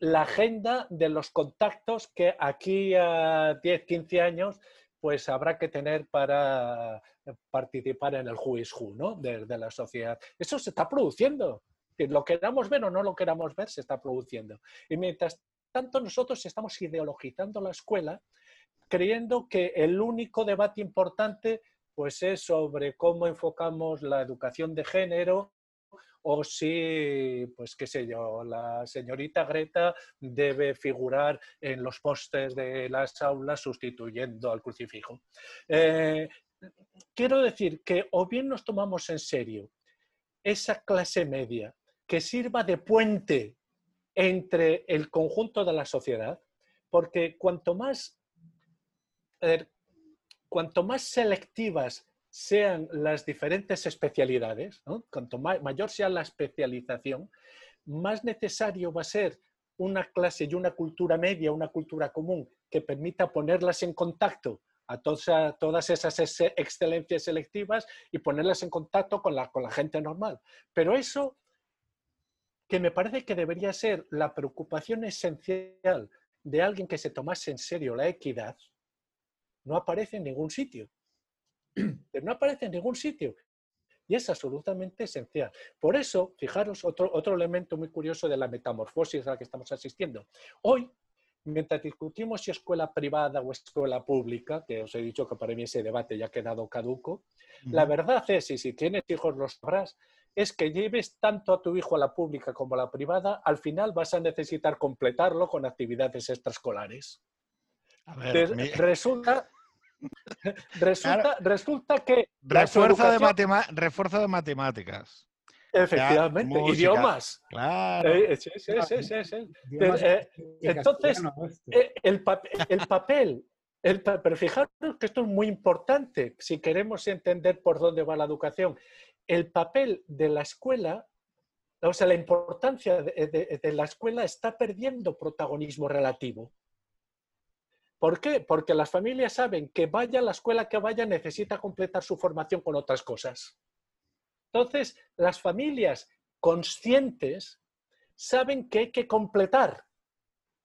La agenda de los contactos que aquí a 10, 15 años pues habrá que tener para participar en el who is who, ¿no? de, de la sociedad. Eso se está produciendo. Lo queramos ver o no lo queramos ver, se está produciendo. Y mientras tanto nosotros estamos ideologizando la escuela creyendo que el único debate importante pues es sobre cómo enfocamos la educación de género o si, pues qué sé yo, la señorita Greta debe figurar en los postes de las aulas sustituyendo al crucifijo. Eh, quiero decir que o bien nos tomamos en serio esa clase media que sirva de puente entre el conjunto de la sociedad, porque cuanto más, cuanto más selectivas sean las diferentes especialidades, cuanto mayor sea la especialización, más necesario va a ser una clase y una cultura media, una cultura común, que permita ponerlas en contacto a todas, esas excelencias selectivas y ponerlas en contacto con la gente normal. Pero eso que me parece que debería ser la preocupación esencial de alguien que se tomase en serio la equidad, no aparece en ningún sitio. No aparece en ningún sitio. Y es absolutamente esencial. Por eso, fijaros, otro, otro elemento muy curioso de la metamorfosis a la que estamos asistiendo. Hoy, mientras discutimos si escuela privada o escuela pública, que os he dicho que para mí ese debate ya ha quedado caduco, la verdad es, y si tienes hijos lo sabrás, es que lleves tanto a tu hijo a la pública como a la privada, al final vas a necesitar completarlo con actividades extraescolares. Resulta, resulta, resulta que... Refuerzo, de refuerzo de matemáticas. Efectivamente, idiomas. Claro. Eh, sí, sí, sí, sí, eh, entonces, eh, el, el papel, el, pero fijaros que esto es muy importante si queremos entender por dónde va la educación. El papel de la escuela, o sea, la importancia de, de la escuela está perdiendo protagonismo relativo. ¿Por qué? Porque las familias saben que vaya a la escuela que vaya necesita completar su formación con otras cosas. Entonces, las familias conscientes saben que hay que completar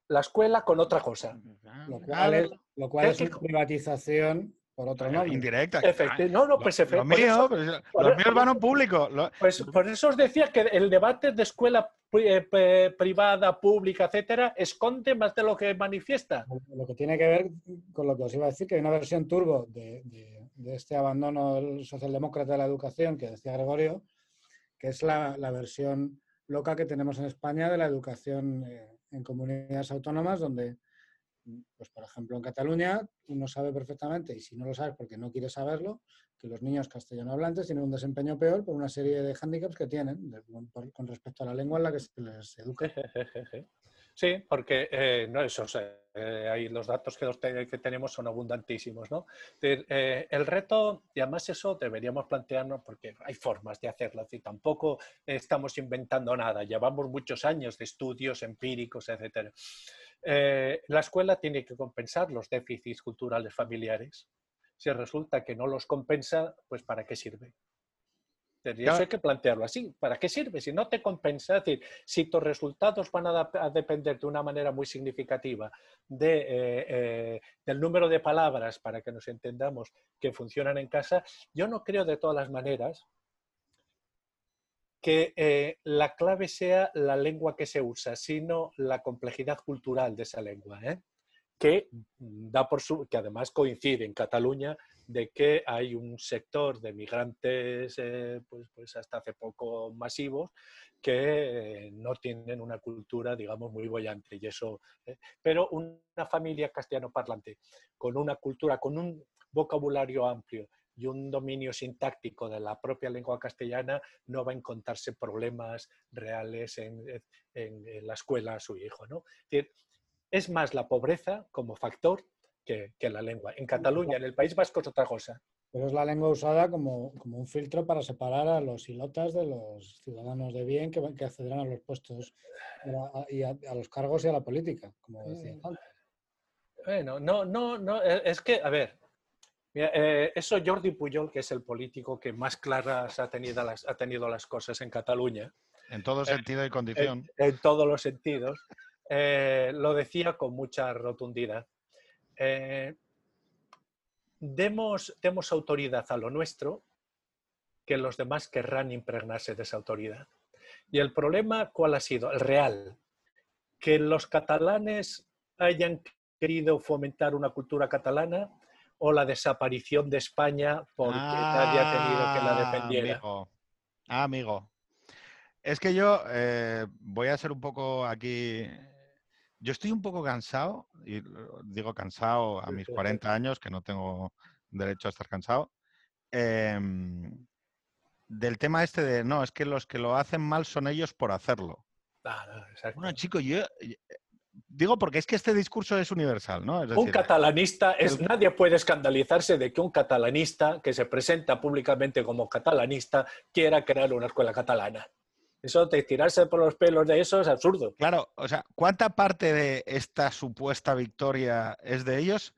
la escuela con otra cosa. Lo cual es, lo cual es una privatización por otro lado. Indirecta. No, no, pues Los míos, los míos van a un público. Pues por eso os decía que el debate de escuela eh, privada, pública, etcétera, esconde más de lo que manifiesta. Lo que tiene que ver con lo que os iba a decir, que hay una versión turbo de de este abandono socialdemócrata de la educación que decía Gregorio, que es la, versión loca que tenemos en España de la educación eh, en comunidades autónomas, donde, pues por ejemplo, en Cataluña uno sabe perfectamente, y si no lo sabes porque no quieres saberlo, que los niños castellano hablantes tienen un desempeño peor por una serie de hándicaps que tienen con respecto a la lengua en la que se les educa. Sí, porque eh, no eso, eh, ahí los datos que, que, tenemos son abundantísimos, ¿no? Eh, el reto, y además eso deberíamos plantearnos porque hay formas de hacerlo, y tampoco estamos inventando nada, llevamos muchos años de estudios empíricos, etc. la escuela tiene que compensar los déficits culturales familiares. Si resulta que no los compensa, pues ¿para qué sirve? eso hay que plantearlo así. ¿Para qué sirve? Si no te compensa, es decir, si tus resultados van a, depender de una manera muy significativa de, eh, eh, del número de palabras, para que nos entendamos, que funcionan en casa, yo no creo de todas las maneras que eh, la clave sea la lengua que se usa, sino la complejidad cultural de esa lengua, que, da por su, que además coincide en Cataluña de que hay un sector de migrantes, eh, pues, pues, hasta hace poco masivos, que eh, no tienen una cultura, digamos, muy bollante. Y eso, eh, pero una familia castellano parlante, con una cultura, con un vocabulario amplio y un dominio sintáctico de la propia lengua castellana, no va a encontrarse problemas reales en, la escuela a su hijo. ¿no? Es más la pobreza como factor que, la lengua. En Cataluña, en el País Vasco es otra cosa. Pero es la lengua usada como, como un filtro para separar a los ilotas de los ciudadanos de bien que, que accederán a los puestos y a, los cargos y a la política, como decía mm. Bueno, no, no, no, es que, a ver, eh, eso Jordi Pujol, que es el político que más claras ha tenido las, ha tenido las cosas en Cataluña. En todo eh, sentido y condición. En, todos los sentidos. Eh, lo decía con mucha rotundidad. Eh, demos, demos autoridad a lo nuestro, que los demás querrán impregnarse de esa autoridad. Y el problema, ¿cuál ha sido? El real. Que los catalanes hayan querido fomentar una cultura catalana o la desaparición de España porque nadie ha tenido que la ah, defendiera. Amigo. Ah, amigo. Es que yo eh, voy a ser un poco aquí yo estoy un poco cansado, y digo cansado a mis 40 años, que no tengo derecho a estar cansado, em, del tema este de, no, es que los que lo hacen mal son ellos por hacerlo. Bueno, chico, yo digo porque es que este discurso es universal, ¿no? un catalanista, es, nadie puede escandalizarse de que un catalanista que se presenta públicamente como catalanista quiera crear una escuela catalana. Eso de tirarse por los pelos de eso es absurdo. Claro, o sea, ¿cuánta parte de esta supuesta victoria es de ellos?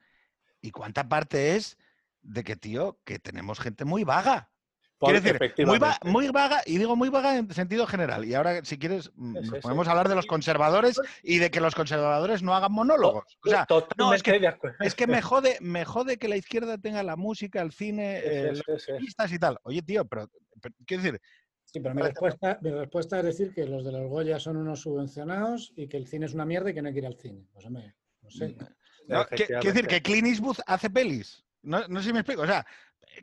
¿Y cuánta parte es de que, tío, que tenemos gente muy vaga? Quiero decir, muy, vaga, y digo muy vaga en sentido general. Y ahora, si quieres, mm, podemos hablar de los conservadores y de que los conservadores no hagan monólogos. O sea, no, es que, es que me, jode, me jode que la izquierda tenga la música, el cine, eh, los y tal. Oye, tío, pero, quiero decir... Sí, pero mi respuesta, mi respuesta es decir que los de los Goya son unos subvencionados y que el cine es una mierda y que no hay que ir al cine. Pues, no sé. Mm, quiero decir que Clint Eastwood hace pelis. No, no sé si me explico. O sea,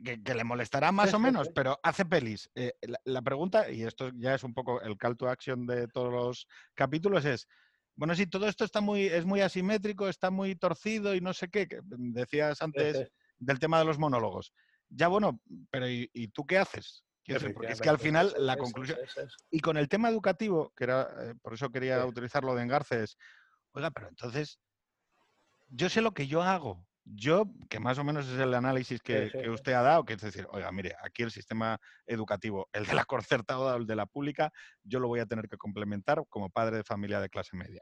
que, le molestará más o menos, pero hace pelis. Eh, la, pregunta, y esto ya es un poco el call to action de todos los capítulos, es, bueno, si todo esto está muy, es muy asimétrico, está muy torcido y no sé qué, decías antes del tema de los monólogos. Ya bueno, pero ¿y, tú qué haces? Porque es que al final la conclusión... Y con el tema educativo, que era, eh, por eso quería utilizarlo de engarces, oiga, pero entonces, yo sé lo que yo hago, yo, que más o menos es el análisis que, usted ha dado, que es decir, oiga, mire, aquí el sistema educativo, el de la concertada o el de la pública, yo lo voy a tener que complementar como padre de familia de clase media.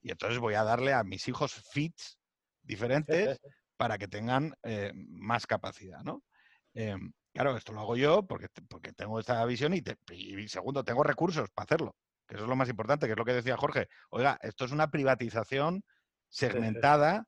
Y entonces voy a darle a mis hijos fits diferentes para que tengan eh, más capacidad, ¿no? Em, claro, esto lo hago yo porque, porque tengo esta visión y, y segundo, tengo recursos para hacerlo, que eso es lo más importante, que es lo que decía Jorge. Oiga, esto es una privatización segmentada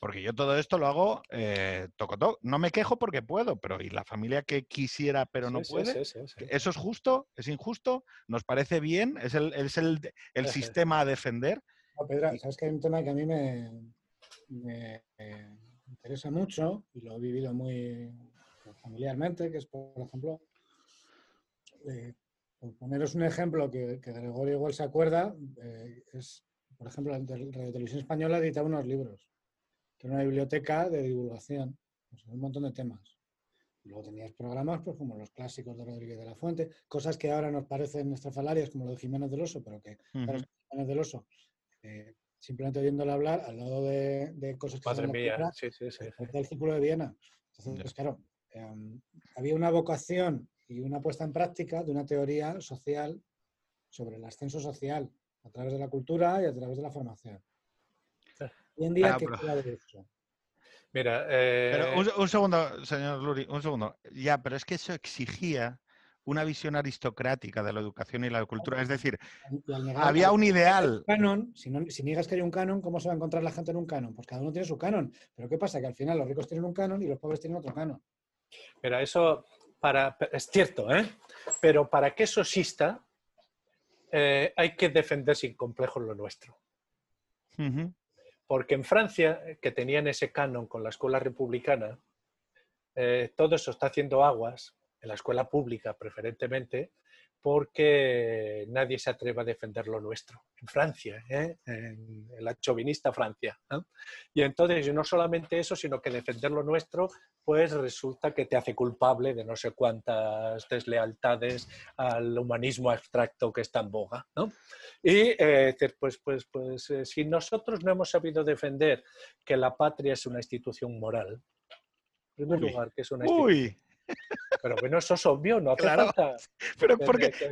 porque yo todo esto lo hago eh, toco No me quejo porque puedo, pero ¿y la familia que quisiera pero no puede? ¿Eso es justo? ¿Es injusto? ¿Nos parece bien? ¿Es el, es el, el sistema a defender? No, Pedro, sabes que hay un tema que a mí me, me interesa mucho y lo he vivido muy familiarmente, que es, por ejemplo, eh, por poneros un ejemplo que, que, Gregorio igual se acuerda, eh, es, por ejemplo, la Radio Televisión Española editaba unos libros era una biblioteca de divulgación, pues, un montón de temas. Luego tenías programas pues, como los clásicos de Rodríguez de la Fuente, cosas que ahora nos parecen estrafalarias, como lo de Jiménez del Oso, pero que Jiménez del Oso, eh, simplemente oyéndole hablar al lado de, cosas que Madre mía, sí, sí, sí. El círculo de Viena. Entonces, pues, claro, em, había una vocación y una puesta en práctica de una teoría social sobre el ascenso social a través de la cultura y a través de la formación. Hoy en día, ah, de eso? Mira, eh, un, segundo, señor Luri, un segundo. Ya, pero es que eso exigía una visión aristocrática de la educación y la cultura. Es decir, había un ideal. Canon, si, si, niegas que hay un canon, ¿cómo se va a encontrar la gente en un canon? Pues cada uno tiene su canon. Pero ¿qué pasa? Que al final los ricos tienen un canon y los pobres tienen otro canon. Mira, eso para, es cierto, ¿eh? Pero para que eso exista, eh, hay que defender sin complejos lo nuestro. Porque en Francia, que tenían ese canon con la escuela republicana, eh, todo eso está haciendo aguas, en la escuela pública preferentemente, porque nadie se atreve a defender lo nuestro. En Francia, ¿eh? en, la chauvinista Francia. Y entonces, no solamente eso, sino que defender lo nuestro, pues resulta que te hace culpable de no sé cuántas deslealtades al humanismo abstracto que está en boga. Y eh, pues, pues, pues eh, si nosotros no hemos sabido defender que la patria es una institución moral, en primer lugar, que es una institución... Pero bueno, eso es obvio, no hace falta. Pero,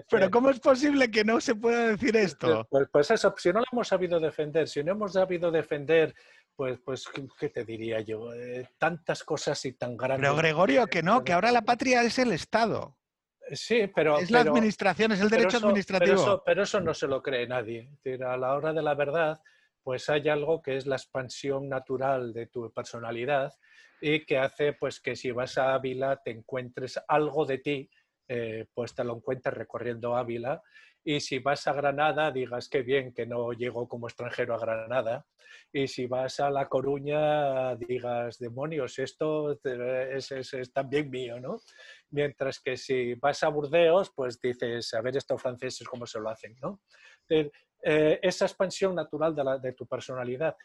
pero ¿cómo es posible que no se pueda decir esto? Pues, pues, eso, si no lo hemos sabido defender, si no hemos sabido defender, pues, pues ¿qué te diría yo? Eh, tantas cosas y tan grandes. Pero Gregorio, que no, que ahora la patria es el Estado. Sí, pero... Es la administración, es el derecho administrativo. Pero eso, no se lo cree nadie. a la hora de la verdad, pues hay algo que es la expansión natural de tu personalidad y que hace pues que si vas a Ávila te encuentres algo de ti, eh, pues te lo encuentres recorriendo Ávila y si vas a Granada digas que bien que no llego como extranjero a Granada y si vas a La Coruña digas demonios, esto es, es, también mío, ¿no? Mientras que si vas a Burdeos pues dices, a ver estos franceses cómo se lo hacen, ¿no? Eh, esa expansión natural de tu personalidad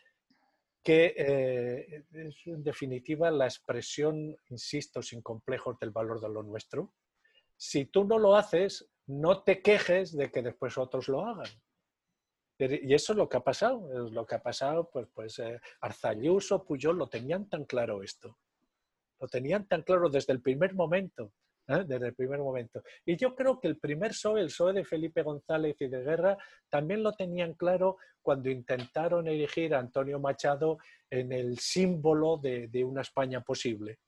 que eh, es en definitiva la expresión, insisto, sin complejos del valor de lo nuestro. Si tú no lo haces, no te quejes de que después otros lo hagan. Y eso es lo que ha pasado, es lo que ha pasado, pues, pues eh, Arzayuso, Puyol, lo tenían tan claro esto. Lo tenían tan claro desde el primer momento. ¿Eh? desde el primer momento. Y yo creo que el primer PSOE, el PSOE de Felipe González y de Guerra, también lo tenían claro cuando intentaron erigir a Antonio Machado en el símbolo de, una España posible.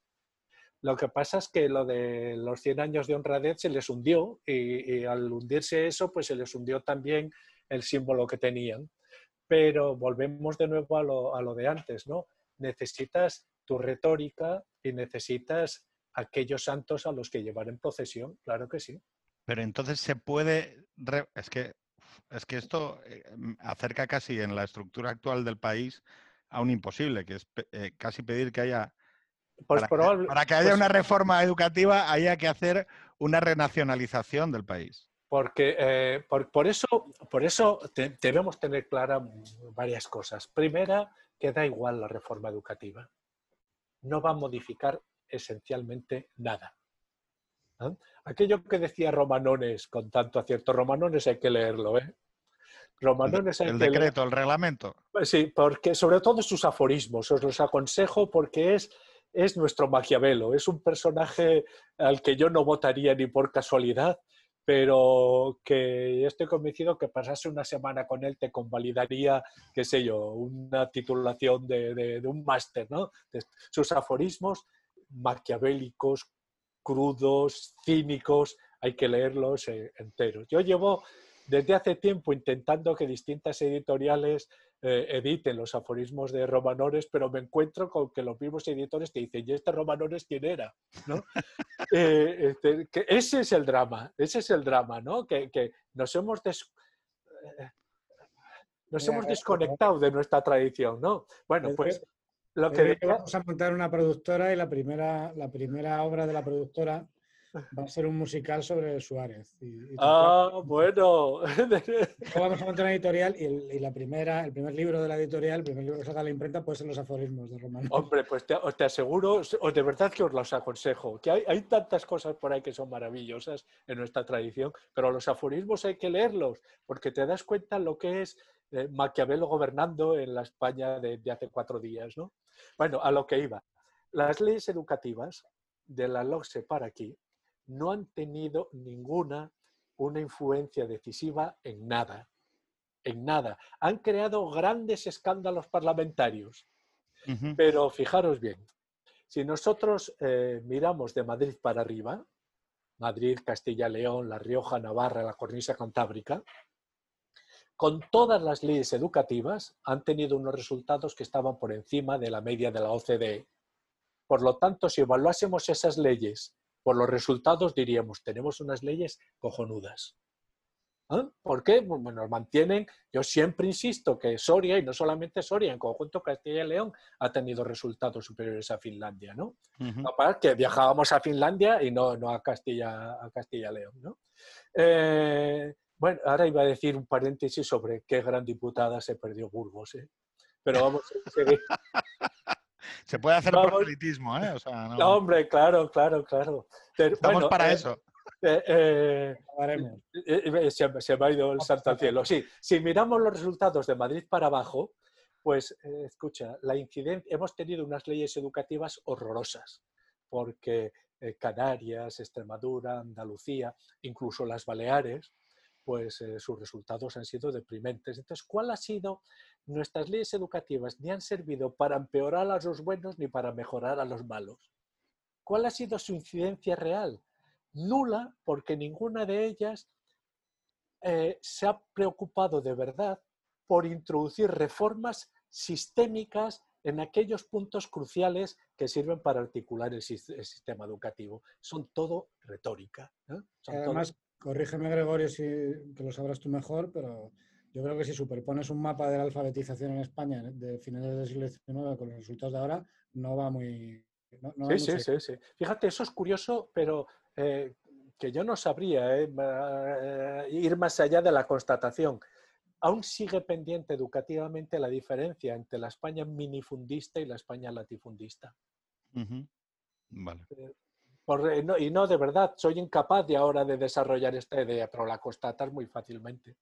Lo que pasa es que lo de los 100 años de honradez se les hundió y, al hundirse eso, pues se les hundió también el símbolo que tenían. Pero volvemos de nuevo a lo, a lo de antes, ¿no? Necesitas tu retórica y necesitas aquellos santos a los que llevar en procesión, claro que sí. Pero entonces se puede, es que, es que esto eh, mm, acerca casi en la estructura actual del país a un imposible, que es eh, casi pedir que haya, pues para, que, haya pues una reforma educativa, haya que hacer una renacionalización del país. Porque eh, por, eso, por eso debemos tener claras varias cosas. Primera, que da igual la reforma educativa. No va a modificar esencialmente nada. Aquello que decía Romanones con tanto acierto, Romanones hay que leerlo, ¿eh? Romanones el, decreto, el reglamento. Pues sí, porque sobre todo sus aforismos, os los aconsejo porque es, es nuestro Maquiavelo, es un personaje al que yo no votaría ni por casualidad, pero que estoy convencido que pasase una semana con él te convalidaría, qué sé yo, una titulación de, de un máster, ¿no? sus aforismos maquiavélicos, crudos, cínicos, hay que leerlos eh, enteros. Yo llevo desde hace tiempo intentando que distintas editoriales eh, editen los aforismos de Romanores, pero me encuentro con que los mismos editores te dicen, ¿y este Romanores quién era? ¿No? Eh, este, que ese es el drama, ese es el drama, ¿no? Que, nos hemos nos hemos desconectado de nuestra tradición, ¿no? Bueno, pues lo que Vamos a montar una productora y la primera, la primera obra de la productora va a ser un musical sobre Suárez. ah, bueno. vamos a montar una editorial y, la primera, el primer libro de la editorial, el primer libro que salga a la imprenta puede ser Los aforismos de Romano. Hombre, pues te, te aseguro, de verdad que os los aconsejo, que hay, hay, tantas cosas por ahí que son maravillosas en nuestra tradición, pero los aforismos hay que leerlos porque te das cuenta lo que es eh, Maquiavelo gobernando en la España de, hace cuatro días. ¿no? Bueno, a lo que iba. Las leyes educativas de la LOCSE para aquí no han tenido ninguna una influencia decisiva en nada. En nada. Han creado grandes escándalos parlamentarios. Pero fijaros bien, si nosotros eh, miramos de Madrid para arriba, Madrid, Castilla-León, La Rioja, Navarra, la cornisa cantábrica, con todas las leyes educativas han tenido unos resultados que estaban por encima de la media de la OCDE. Por lo tanto, si evaluásemos esas leyes por los resultados, diríamos, tenemos unas leyes cojonudas. ¿Ah? ¿Por qué? Bueno, nos mantienen, yo siempre insisto que Soria, y no solamente Soria, en conjunto Castilla y León, ha tenido resultados superiores a Finlandia, ¿no? para que viajábamos a Finlandia y no, no a Castilla a Castilla y León, ¿no? Eh, bueno, ahora iba a decir un paréntesis sobre qué gran diputada se perdió Burgos, ¿eh? Pero vamos a seguir. se puede hacer proselitismo, ¿eh? no... hombre, claro, claro, claro. Estamos para eh, eso. Eh, se, me ha ido el santo al cielo. Sí, si miramos los resultados de Madrid para abajo, pues escucha, la incidencia, hemos tenido unas leyes educativas horrorosas, porque Canarias, Extremadura, Andalucía, incluso las Baleares, pues eh, sus resultados han sido deprimentes. Entonces, ¿cuál ha sido nuestras leyes educativas? Ni han servido para empeorar a los buenos ni para mejorar a los malos. ¿Cuál ha sido su incidencia real? Nula, porque ninguna de ellas eh, se ha preocupado de verdad por introducir reformas sistémicas en aquellos puntos cruciales que sirven para articular el, sistema educativo. Son todo retórica. Además, corrígeme Gregorio si que lo sabrás tú mejor, pero yo creo que si superpones un mapa de la alfabetización en España de finales del siglo XIX con los resultados de ahora, no va muy... sí, sí, sí, sí. Fíjate, eso es curioso, pero eh, que yo no sabría eh, eh, ir más allá de la constatación. Aún sigue pendiente educativamente la diferencia entre la España minifundista y la España latifundista. Vale. Eh, y no, de verdad, soy incapaz de ahora de desarrollar esta idea, pero la constatas muy fácilmente.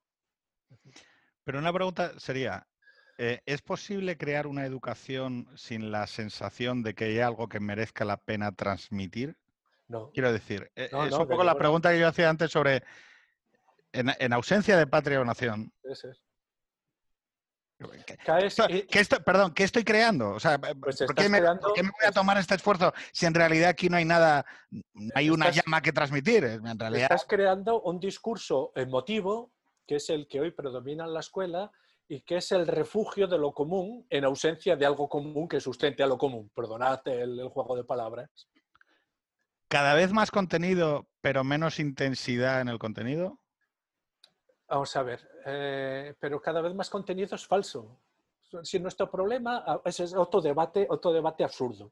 Pero una pregunta sería, eh, ¿es posible crear una educación sin la sensación de que hay algo que merezca la pena transmitir? No. Quiero decir, eh, es un poco la pregunta que yo hacía antes sobre, en, ausencia de patria o nación. ¿Qué, perdón, ¿qué estoy creando? O sea, pues ¿por, qué me, voy a pues tomar este esfuerzo si en realidad aquí no hay nada, no hay una llama que transmitir? En realidad... Estás creando un discurso emotivo, que es el que hoy predomina en la escuela, y que es el refugio de lo común en ausencia de algo común que sustente a lo común. Perdonad el juego de palabras. ¿Cada vez más contenido, pero menos intensidad en el contenido? Vamos a ver, eh, pero cada vez más contenido es falso. Si nuestro problema, ah, ese es otro debate, otro debate absurdo.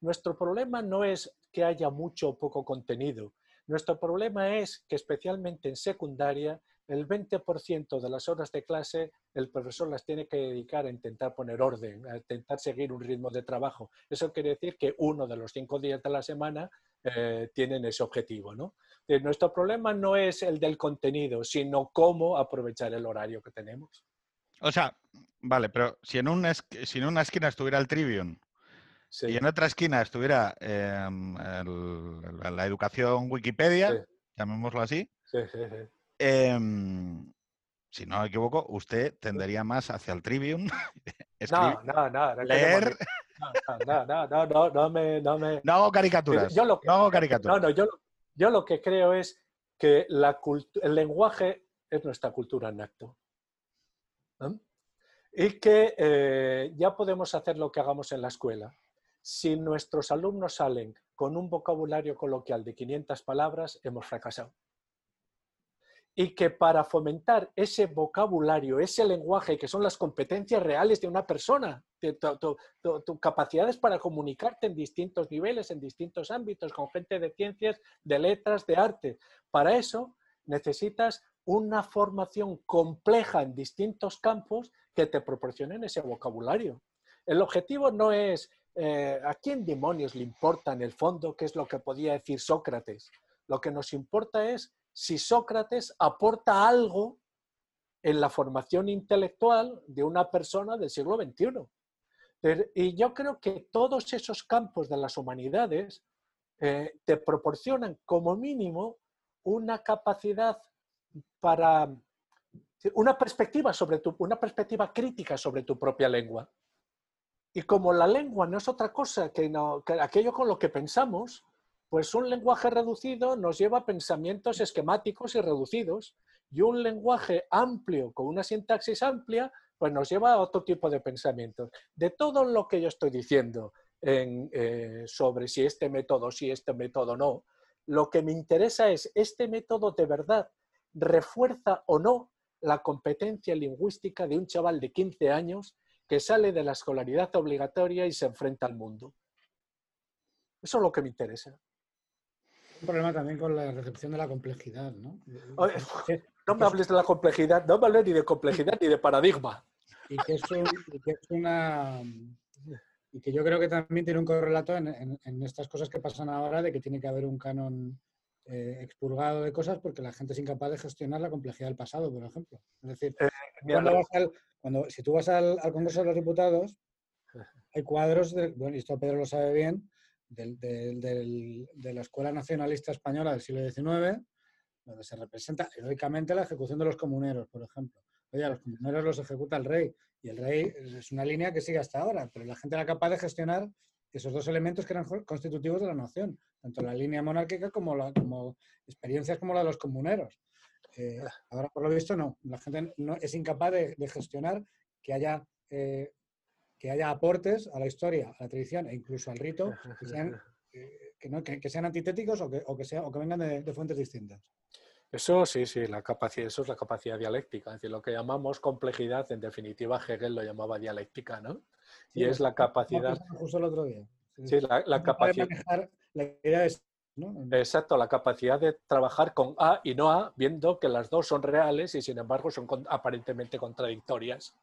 Nuestro problema no es que haya mucho o poco contenido. Nuestro problema es que especialmente en secundaria el 20% de las horas de clase el profesor las tiene que dedicar a intentar poner orden, a intentar seguir un ritmo de trabajo. Eso quiere decir que uno de los cinco días de la semana eh, tienen ese objetivo. ¿no? Nuestro problema no es el del contenido, sino cómo aprovechar el horario que tenemos. O sea, vale, pero si en una, si en una esquina estuviera el Trivium y en otra esquina estuviera em, la educación Wikipedia, llamémoslo así, em, si no me equivoco, usted tendería más hacia el Trivium. no, no, no, leer. No, no, no, no, no, me, no me. No hago caricaturas. Yo lo no hago caricaturas. No, no, yo, yo lo que creo es que el lenguaje es nuestra cultura en acto. Y que eh, ya podemos hacer lo que hagamos en la escuela. Si nuestros alumnos salen con un vocabulario coloquial de 500 palabras, hemos fracasado y que para fomentar ese vocabulario, ese lenguaje, que son las competencias reales de una persona, tus capacidades para comunicarte en distintos niveles, en distintos ámbitos, con gente de ciencias, de letras, de arte. Para eso necesitas una formación compleja en distintos campos que te proporcionen ese vocabulario. El objetivo no es eh, a quién demonios le importa en el fondo qué es lo que podía decir Sócrates. Lo que nos importa es si Sócrates aporta algo en la formación intelectual de una persona del siglo XXI. Y yo creo que todos esos campos de las humanidades eh, te proporcionan como mínimo una capacidad para una perspectiva sobre tu, una perspectiva crítica sobre tu propia lengua. Y como la lengua no es otra cosa que, que aquello con lo que pensamos, pues un lenguaje reducido nos lleva a pensamientos esquemáticos y reducidos y un lenguaje amplio con una sintaxis amplia pues nos lleva a otro tipo de pensamientos. De todo lo que yo estoy diciendo eh, sobre si este método, si este método no, lo que me interesa es, ¿este método de verdad refuerza o no la competencia lingüística de un chaval de 15 años que sale de la escolaridad obligatoria y se enfrenta al mundo? Eso es lo que me interesa un problema también con la recepción de la complejidad, ¿no? no me hables de la complejidad, no me hables ni de complejidad ni de paradigma. Y que, es una... Y que yo creo que también tiene un correlato en, estas cosas que pasan ahora de que tiene que haber un canon eh, expurgado de cosas porque la gente es incapaz de gestionar la complejidad del pasado, por ejemplo. Es decir, eh, cuando, si tú vas al, Congreso de los Diputados, hay cuadros, de, bueno, y esto Pedro lo sabe bien, de la Escuela Nacionalista Española del siglo XIX, donde se representa heroicamente la ejecución de los comuneros, por ejemplo. Oye, los comuneros los ejecuta el rey y el rey es una línea que sigue hasta ahora, pero la gente era capaz de gestionar esos dos elementos que eran constitutivos de la nación, tanto la línea monárquica como, la, como experiencias como la de los comuneros. Eh, ahora, por lo visto, no. La gente no, es incapaz de, gestionar que haya eh, que haya aportes a la historia, a la tradición e incluso al rito que sean, que, sean antitéticos o que, o que, sea, o que vengan de, fuentes distintas. Eso sí, sí, la capacidad, eso es la capacidad dialéctica. Es decir, lo que llamamos complejidad, en definitiva, Hegel lo llamaba dialéctica, ¿no? y es la capacidad. Justo el otro día. Sí, la, capacidad. La idea es, Exacto, la capacidad de trabajar con A y no A, viendo que las dos son reales y sin embargo son aparentemente contradictorias.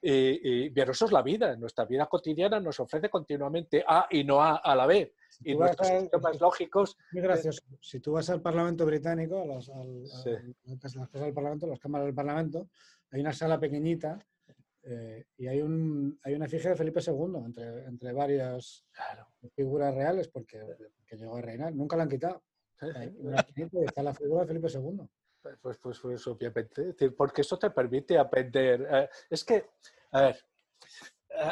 Y, pero eso es la vida. Nuestra vida cotidiana nos ofrece continuamente A y no A a la B. y nuestros sistemas lógicos. Muy gracioso. Si tú vas al Parlamento británico, a las, cosas del Parlamento, las cámaras del Parlamento, hay una sala pequeñita eh, y hay, un, hay una efigie de Felipe II entre, entre varias figuras reales porque, llegó a reinar. Nunca la han quitado. está la figura de Felipe II. Pues, pues, pues obviamente, porque eso te permite aprender. Eh, es que, a ver,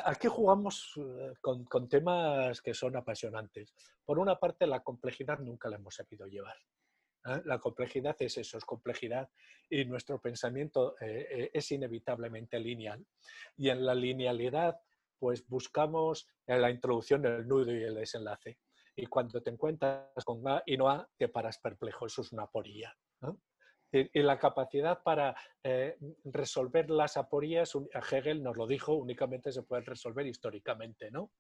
aquí jugamos eh, con, con, temas que son apasionantes. Por una parte, la complejidad nunca la hemos sabido llevar. ¿eh? La complejidad es eso, es complejidad y nuestro pensamiento es inevitablemente lineal. Y en la linealidad, pues buscamos en la introducción el nudo y el desenlace. Y cuando te encuentras con A y no A, te paras perplejo. Eso es una aporía. Y la capacidad para eh, resolver las aporías, Hegel nos lo dijo, únicamente se puede resolver históricamente, ¿no?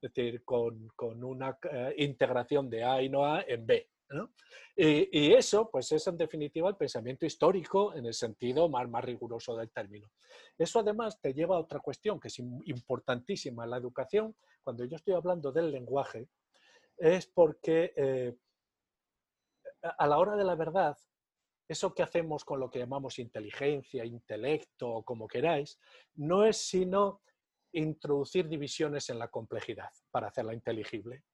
Es decir, con, con una eh, integración de A y no A en B. ¿no? Y, eso, pues es en definitiva el pensamiento histórico en el sentido más, más riguroso del término. Eso además te lleva a otra cuestión que es importantísima en la educación. Cuando yo estoy hablando del lenguaje, es porque eh, a la hora de la verdad eso que hacemos con lo que llamamos inteligencia, intelecto o como queráis, no es sino introducir divisiones en la complejidad para hacerla inteligible.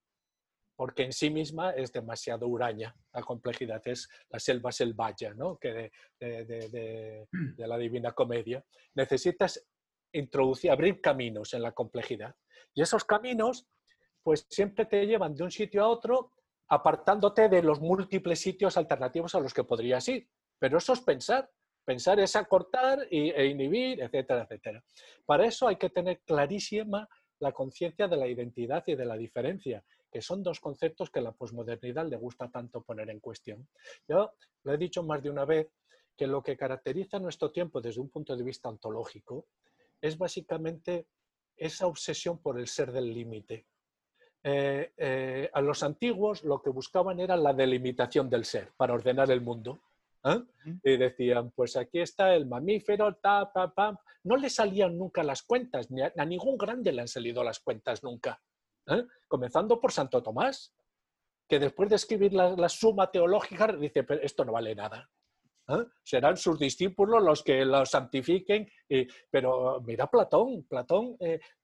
Porque en sí misma es demasiado huraña. La complejidad es la selva selvaya, ¿no? que de, de la Divina Comedia. Necesitas introducir, abrir caminos en la complejidad. Y esos caminos, pues siempre te llevan de un sitio a otro apartándote de los múltiples sitios alternativos a los que podrías ir. Pero eso es pensar. Pensar es acortar e inhibir, etcétera, etcétera. Para eso hay que tener clarísima la conciencia de la identidad y de la diferencia, que son dos conceptos que la posmodernidad le gusta tanto poner en cuestión. Yo lo he dicho más de una vez que lo que caracteriza nuestro tiempo desde un punto de vista ontológico es básicamente esa obsesión por el ser del límite. Eh, eh, a los antiguos lo que buscaban era la delimitación del ser para ordenar el mundo. ¿eh? Y decían, pues aquí está el mamífero, ta, pa, pa. No le salían nunca las cuentas, ni a, ningún grande le han salido las cuentas nunca. Comenzando por Santo Tomás, que después de escribir la, suma teológica dice, pero esto no vale nada. Serán sus discípulos los que lo santifiquen. pero mira Platón, Platón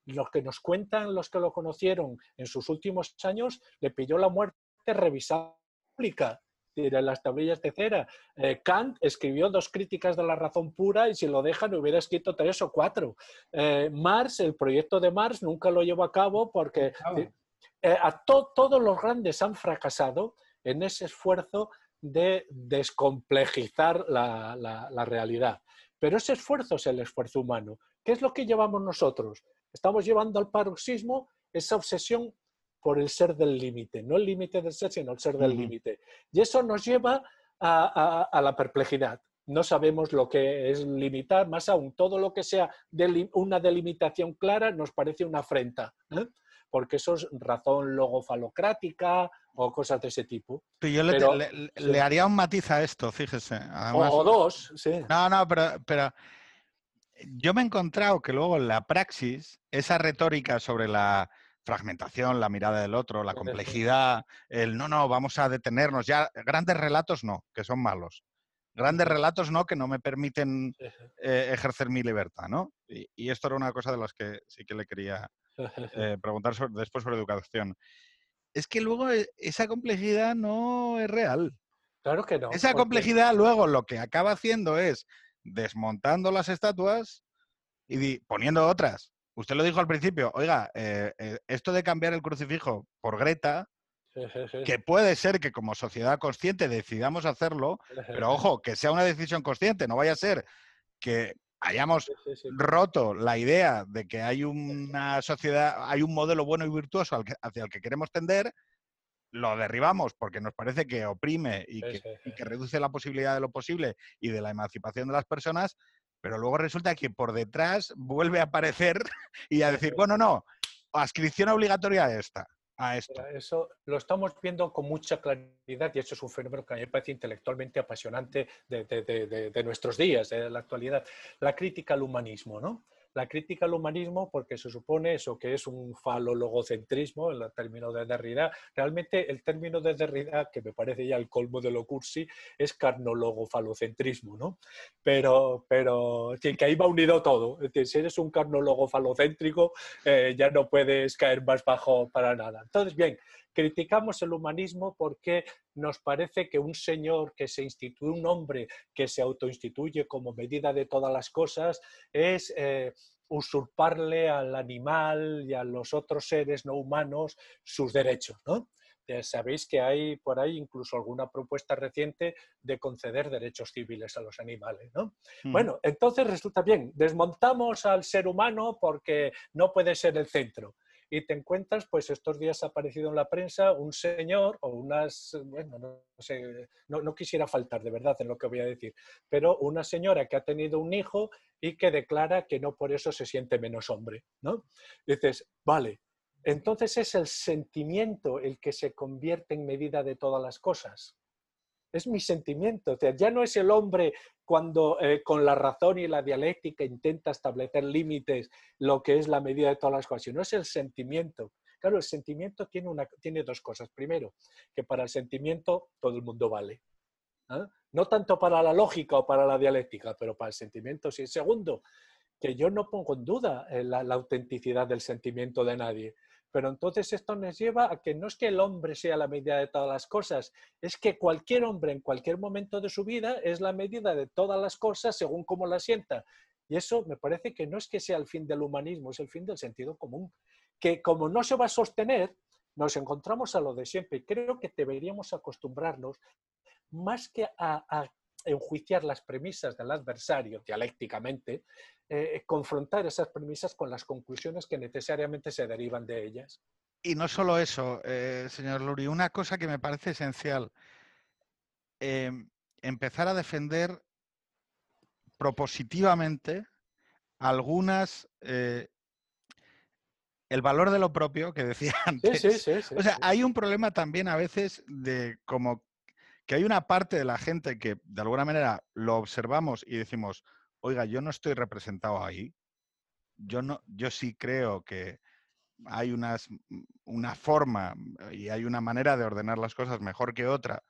los que nos cuentan, los que lo conocieron en sus últimos años, le pilló la muerte revisada en las tablillas de cera. Eh, Kant escribió dos críticas de la razón pura y si lo dejan hubiera escrito tres o cuatro. Eh, Marx, el proyecto de Marx, nunca lo llevó a cabo porque eh, a todos los grandes han fracasado en ese esfuerzo de descomplejizar la, la realidad. Pero ese esfuerzo es el esfuerzo humano. ¿Qué es lo que llevamos nosotros? Estamos llevando al paroxismo esa obsesión por el ser del límite, no el límite del ser, sino el ser del límite. Y eso nos lleva a, la perplejidad. No sabemos lo que es limitar, más aún, todo lo que sea una delimitación clara nos parece una afrenta, ¿eh? porque eso es razón logofalocrática o cosas de ese tipo. yo le, haría un matiz a esto, fíjese. o, dos, sí. No, no, pero, pero yo me he encontrado que luego en la praxis, esa retórica sobre la fragmentación, la mirada del otro, la complejidad, el no, no, vamos a detenernos, ya grandes relatos no, que son malos. Grandes relatos no, que no me permiten eh, ejercer mi libertad, ¿no? Y, esto era una cosa de las que sí que le quería eh, preguntar después sobre educación. Es que luego eh, esa complejidad no es real. Claro que no. Esa complejidad luego lo que acaba haciendo es desmontando las estatuas y poniendo otras. Usted lo dijo al principio, oiga, eh, eh, esto de cambiar el crucifijo por Greta, que puede ser que como sociedad consciente decidamos hacerlo, pero ojo, que sea una decisión consciente, no vaya a ser que hayamos roto la idea de que hay una sociedad, hay un modelo bueno y virtuoso hacia el que queremos tender, lo derribamos porque nos parece que oprime y que, reduce la posibilidad de lo posible y de la emancipación de las personas, pero luego resulta que por detrás vuelve a aparecer y a decir, bueno, no, adscripción obligatoria a esta. Eso lo estamos viendo con mucha claridad y eso es un fenómeno que a mí me parece intelectualmente apasionante de nuestros días, de la actualidad. La crítica al humanismo, ¿no? La crítica al humanismo porque se supone eso que es un falologocentrismo, el término de Derrida. Realmente el término de Derrida, que me parece ya el colmo de lo cursi, es carnologo-falocentrismo, ¿no? Pero, pero que ahí va unido todo. Si eres un carnólogo falocéntrico, eh, ya no puedes caer más bajo para nada. Entonces, bien, criticamos el humanismo porque nos parece que un señor que se instituye, un hombre que se autoinstituye como medida de todas las cosas, es eh, usurparle al animal y a los otros seres no humanos sus derechos, ¿no? sabéis que hay por ahí incluso alguna propuesta reciente de conceder derechos civiles a los animales. ¿no? Mm. Bueno, entonces resulta bien, desmontamos al ser humano porque no puede ser el centro y te encuentras, pues estos días ha aparecido en la prensa un señor o unas, bueno, no sé, no, quisiera faltar de verdad en lo que voy a decir, pero una señora que ha tenido un hijo y que declara que no por eso se siente menos hombre, ¿no? dices, vale, entonces es el sentimiento el que se convierte en medida de todas las cosas es mi sentimiento. ya no es el hombre cuando eh, con la razón y la dialéctica intenta establecer límites lo que es la medida de todas las cosas, sino es el sentimiento. Claro, el sentimiento tiene, una, tiene dos cosas. Primero, que para el sentimiento todo el mundo vale. ¿ah? No tanto para la lógica o para la dialéctica, pero para el sentimiento sí. Segundo, que yo no pongo en duda eh, la autenticidad del sentimiento de nadie. Pero entonces esto nos lleva a que no es que el hombre sea la medida de todas las cosas, es que cualquier hombre en cualquier momento de su vida es la medida de todas las cosas según cómo la sienta. Y eso me parece que no es que sea el fin del humanismo, es el fin del sentido común. Que como no se va a sostener, nos encontramos a lo de siempre. Y creo que deberíamos acostumbrarnos más que a, a enjuiciar las premisas del adversario dialécticamente, eh, confrontar esas premisas con las conclusiones que necesariamente se derivan de ellas. Y no solo eso, eh, señor Luri, una cosa que me parece esencial, em, empezar a defender propositivamente algunas eh, el valor de lo propio que decía antes. Sí, sí, sí, o sea, hay un problema también a veces de como que hay una parte de la gente que de alguna manera lo observamos y decimos, oiga, yo no estoy representado ahí. Yo, no, yo sí creo que hay unas, una forma y hay una manera de ordenar las cosas mejor que otra,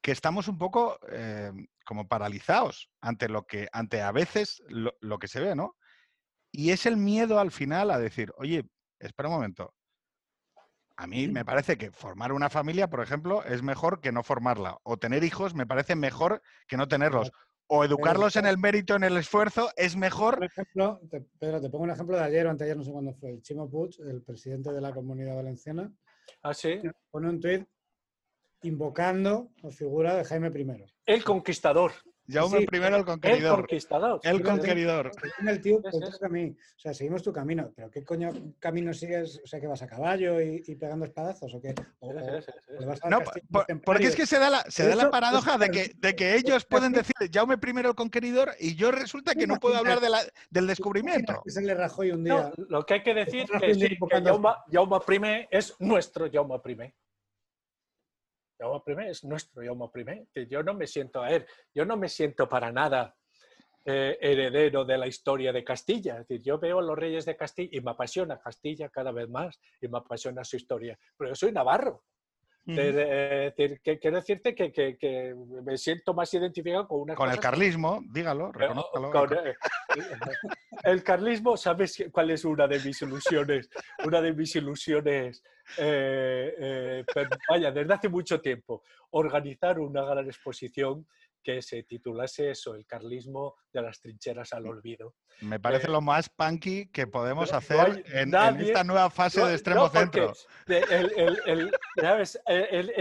que estamos un poco eh, como paralizados ante lo que, ante a veces lo, que se ve, ¿no? Y es el miedo al final a decir, oye, espera un momento. A mí me parece que formar una familia, por ejemplo, es mejor que no formarla. O tener hijos me parece mejor que no tenerlos o educarlos en el mérito, en el esfuerzo, es mejor. Por ejemplo, te, Pedro, te pongo un ejemplo de ayer o anteayer, no sé cuándo fue. Chimo Puig, el presidente de la Comunidad Valenciana, ¿Ah, sí? pone un tuit invocando la figura de Jaime I. El conquistador. Jaume primero el conquistador. El conquistador. El conquistador. El tío a mí. O sea, seguimos tu camino. ¿Pero qué coño camino sigues? O sea, que vas a caballo y, pegando espadazos o qué? no, porque es que se da la, se da la paradoja de que, de que ellos pueden decir Jaume primero el conquistador y yo resulta que no puedo hablar de la, del descubrimiento. Se le rajó un día. lo que hay que decir es que, sí, que Jaume, Jaume I es nuestro Jaume I. Jaume I es nuestro Jaume I, que yo no me siento a él, yo no me siento para nada eh, heredero de la historia de Castilla. Es decir, yo veo a los reyes de Castilla y me apasiona Castilla cada vez más y me apasiona su historia. Pero yo soy navarro. Eh, quiero decirte que, me siento más identificado con una Con el carlismo, dígalo, reconózcalo. Eh, el carlismo, ¿sabes cuál es una de mis ilusiones? Una de mis ilusiones, eh, vaya, desde hace mucho tiempo, organizar una gran exposición que se titulase eso, el carlismo de las trincheras al olvido. Me parece eh, lo más punky que podemos hacer en, esta nueva fase de extremo centro. en,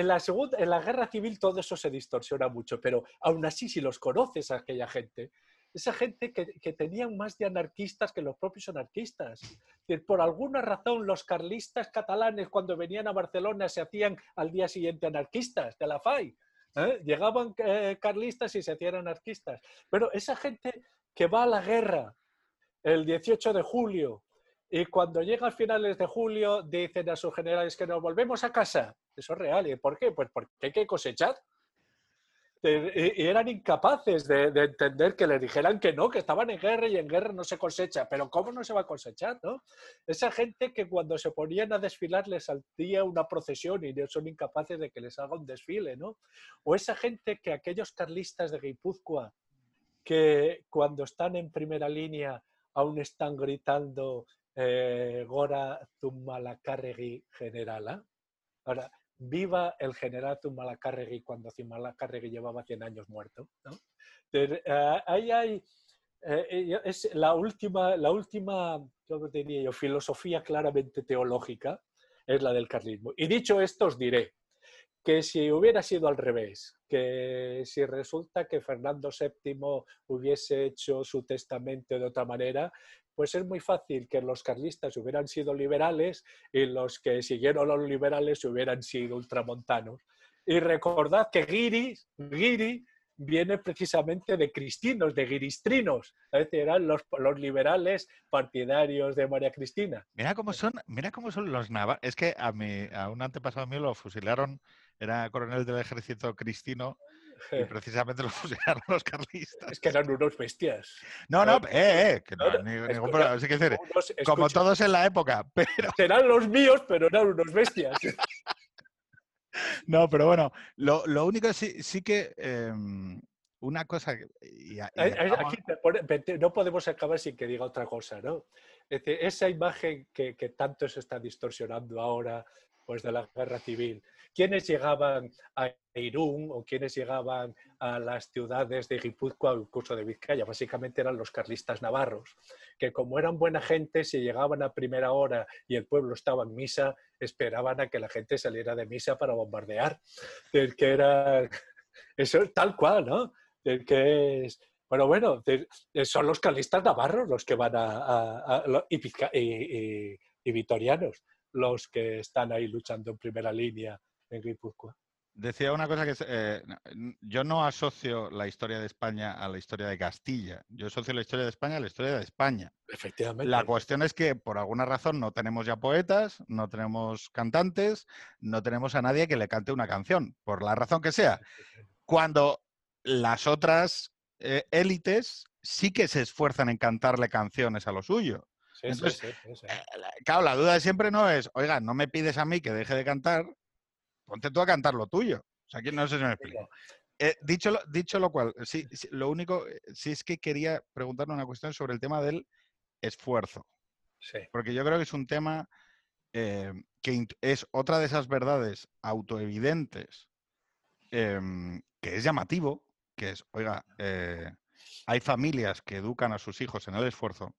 la segunda, en la guerra civil todo eso se distorsiona mucho, pero aún así si los conoces a aquella gente, esa gente que, que, tenían más de anarquistas que los propios anarquistas. Por alguna razón, los carlistas catalanes, cuando venían a Barcelona, se hacían al día siguiente anarquistas de la FAI. ¿Eh? Llegaban eh, carlistas y se hacían anarquistas. Pero esa gente que va a la guerra el 18 de julio y cuando llega a finales de julio dicen a sus generales que nos volvemos a casa, eso es real. ¿Y por qué? Pues porque hay que cosechar. Y eran incapaces de, entender que les dijeran que no, que estaban en guerra y en guerra no se cosecha. Pero ¿cómo no se va a cosechar? ¿no? Esa gente que cuando se ponían a desfilar les saltía una procesión y son incapaces de que les haga un desfile. ¿no? O esa gente que aquellos carlistas de Guipúzcoa que cuando están en primera línea aún están gritando eh, Gora Zumalacárregui generala. Ahora, viva el general Zumalacárregui cuando Zumalacárregui llevaba 100 años muerto. Eh, ahí hay, eh, es la última, la última yo diría yo, filosofía claramente teológica, es la del carlismo. Y dicho esto, os diré que si hubiera sido al revés, que si resulta que Fernando VII hubiese hecho su testamento de otra manera, pues es muy fácil que los carlistas hubieran sido liberales y los que siguieron a los liberales hubieran sido ultramontanos. Y recordad que Giri, Giri viene precisamente de cristinos, de guiristrinos, es decir, eran los, los, liberales partidarios de María Cristina. Mira cómo son, mira cómo son los navarros. Es que a, mi, a un antepasado mío lo fusilaron, era coronel del ejército cristino y precisamente los fusilaron los carlistas. Es que eran unos bestias. No, no, eh, eh, que no, ningún problema. que decir, como todos en la época, pero... Serán los míos, pero eran unos bestias. no, pero bueno, lo, lo único sí, sí que... Em, una cosa... Aquí no podemos acabar sin que diga otra cosa, ¿no? Es decir, esa imagen que, que tanto se está distorsionando ahora pues, de la guerra civil, quienes llegaban a Irún o quienes llegaban a las ciudades de Guipúzcoa o incluso de Vizcaya, básicamente eran los carlistas navarros, que como eran buena gente, si llegaban a primera hora y el pueblo estaba en misa, esperaban a que la gente saliera de misa para bombardear. El que era eso tal cual, ¿no? Que es bueno, bueno, son los carlistas navarros los que van a, y, y, vitorianos los que están ahí luchando en primera línea en Guipúzcoa. Decía una cosa que eh, yo no asocio la historia de España a la historia de Castilla. Yo asocio la historia de España a la historia de España. Efectivamente. La cuestión es que por alguna razón no tenemos ya poetas, no tenemos cantantes, no tenemos a nadie que le cante una canción, por la razón que sea. Cuando las otras eh, élites sí que se esfuerzan en cantarle canciones a lo suyo. Entonces, eh, claro, la duda de siempre no es, oiga, no me pides a mí que deje de cantar, ponte tú a cantar lo tuyo. O sea, aquí no sé si me explico. Eh, dicho, lo, dicho lo cual, sí, lo único, eh, sí es que quería preguntarle una cuestión sobre el tema del esfuerzo. Sí. Porque yo creo que es un tema eh, que es otra de esas verdades autoevidentes em, que es llamativo, que es, oiga, hay familias que educan a sus hijos en el esfuerzo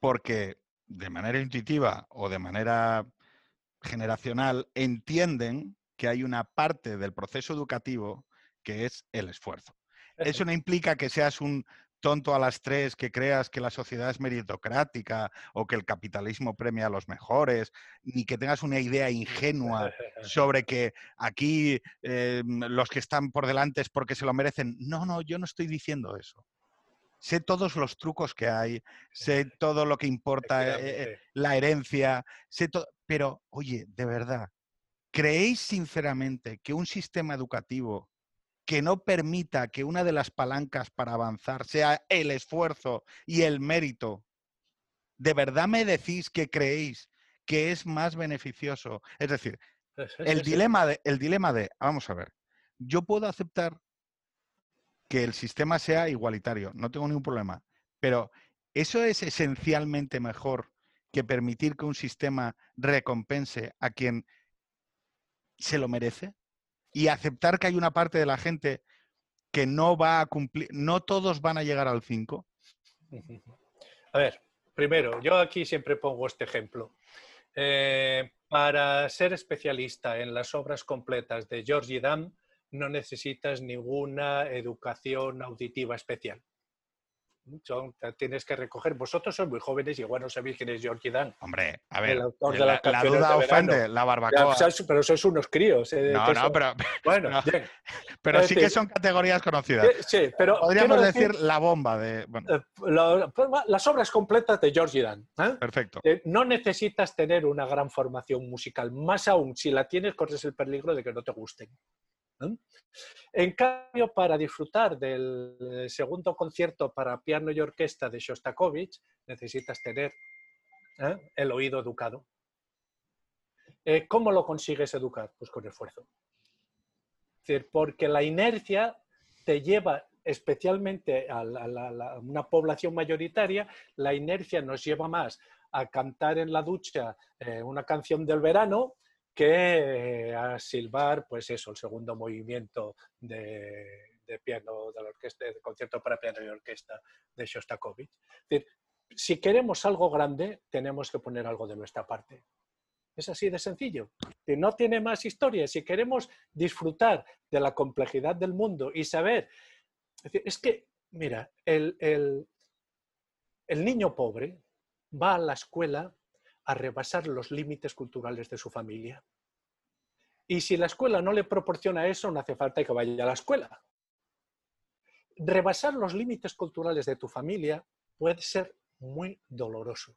porque de manera intuitiva o de manera generacional entienden que hay una parte del proceso educativo que es el esfuerzo. Eso no implica que seas un tonto a las tres, que creas que la sociedad es meritocrática o que el capitalismo premia a los mejores, ni que tengas una idea ingenua sobre que aquí eh, los que están por delante es porque se lo merecen. No, no, yo no estoy diciendo eso sé todos los trucos que hay, sé todo lo que importa, eh, eh, la herencia, sé todo, pero oye, de verdad, ¿creéis sinceramente que un sistema educativo que no permita que una de las palancas para avanzar sea el esfuerzo y el mérito, de verdad me decís que creéis que es más beneficioso? Es decir, el dilema de, el dilema de vamos a ver, yo puedo aceptar que el sistema sea igualitario, no tengo ningún problema. Pero eso es esencialmente mejor que permitir que un sistema recompense a quien se lo merece y aceptar que hay una parte de la gente que no va a cumplir, no todos van a llegar al 5. A ver, primero, yo aquí siempre pongo este ejemplo. Eh, para ser especialista en las obras completas de Georgie Dam, no necesitas ninguna educación auditiva especial. tienes que recoger. Vosotros sois muy jóvenes y igual no sabéis quién es George Dan. Hombre, a ver, la, duda ofende, la barbacoa. pero sois unos críos. Eh, no, no, pero, bueno, pero, sí que son categorías conocidas. Sí, pero podríamos decir, la bomba de. Eh, las obras completas de George Dan. ¿eh? Perfecto. no necesitas tener una gran formación musical. Más aún, si la tienes, corres el peligro de que no te gusten. En cambio, para disfrutar del segundo concierto para piano y orquesta de Shostakovich, necesitas tener ¿eh? el oído educado. Eh, ¿Cómo lo consigues educar? Pues con esfuerzo. porque la inercia te lleva especialmente a, una población mayoritaria, la inercia nos lleva más a cantar en la ducha eh, una canción del verano que a silbar, pues eso, el segundo movimiento de, piano de la orquesta, de concierto para piano y orquesta de Shostakovich. si queremos algo grande, tenemos que poner algo de nuestra parte. Es así de sencillo. No tiene más historia. Si queremos disfrutar de la complejidad del mundo y saber, es, que, mira, el, el niño pobre va a la escuela a rebasar los límites culturales de su familia. Y si la escuela no le proporciona eso, no hace falta que vaya a la escuela. Rebasar los límites culturales de tu familia puede ser muy doloroso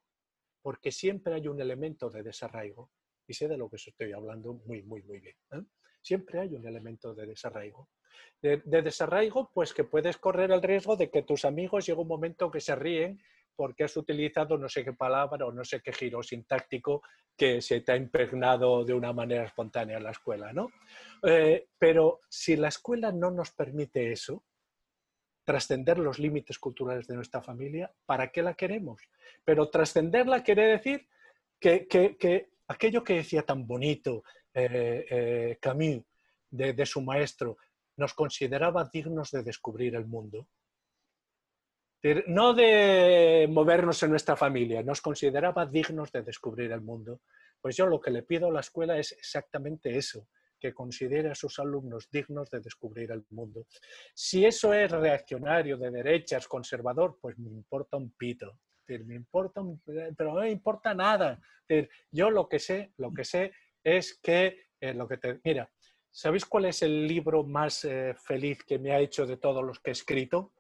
porque siempre hay un elemento de desarraigo. Y sé de lo que estoy hablando muy, muy, muy bien. ¿eh? Siempre hay un elemento de desarraigo. De, desarraigo, pues que puedes correr el riesgo de que tus amigos llegue un momento que se ríen porque has utilizado no sé qué palabra o no sé qué giro sintáctico que se te ha impregnado de una manera espontánea en la escuela, ¿no? Eh, pero si la escuela no nos permite eso, trascender los límites culturales de nuestra familia, ¿para qué la queremos? Pero trascenderla quiere decir que, aquello que decía tan bonito eh, eh, Camus de, su maestro, nos consideraba dignos de descubrir el mundo. No de movernos en nuestra familia, nos consideraba dignos de descubrir el mundo. Pues yo lo que le pido a la escuela es exactamente eso, que considere a sus alumnos dignos de descubrir el mundo. Si eso es reaccionario, de derechas, conservador, pues me importa un pito. Me importa, pero no me importa nada. Yo lo que sé, lo que sé es que eh, lo que te, mira, ¿sabéis cuál es el libro más eh, feliz que me ha hecho de todos los que he escrito?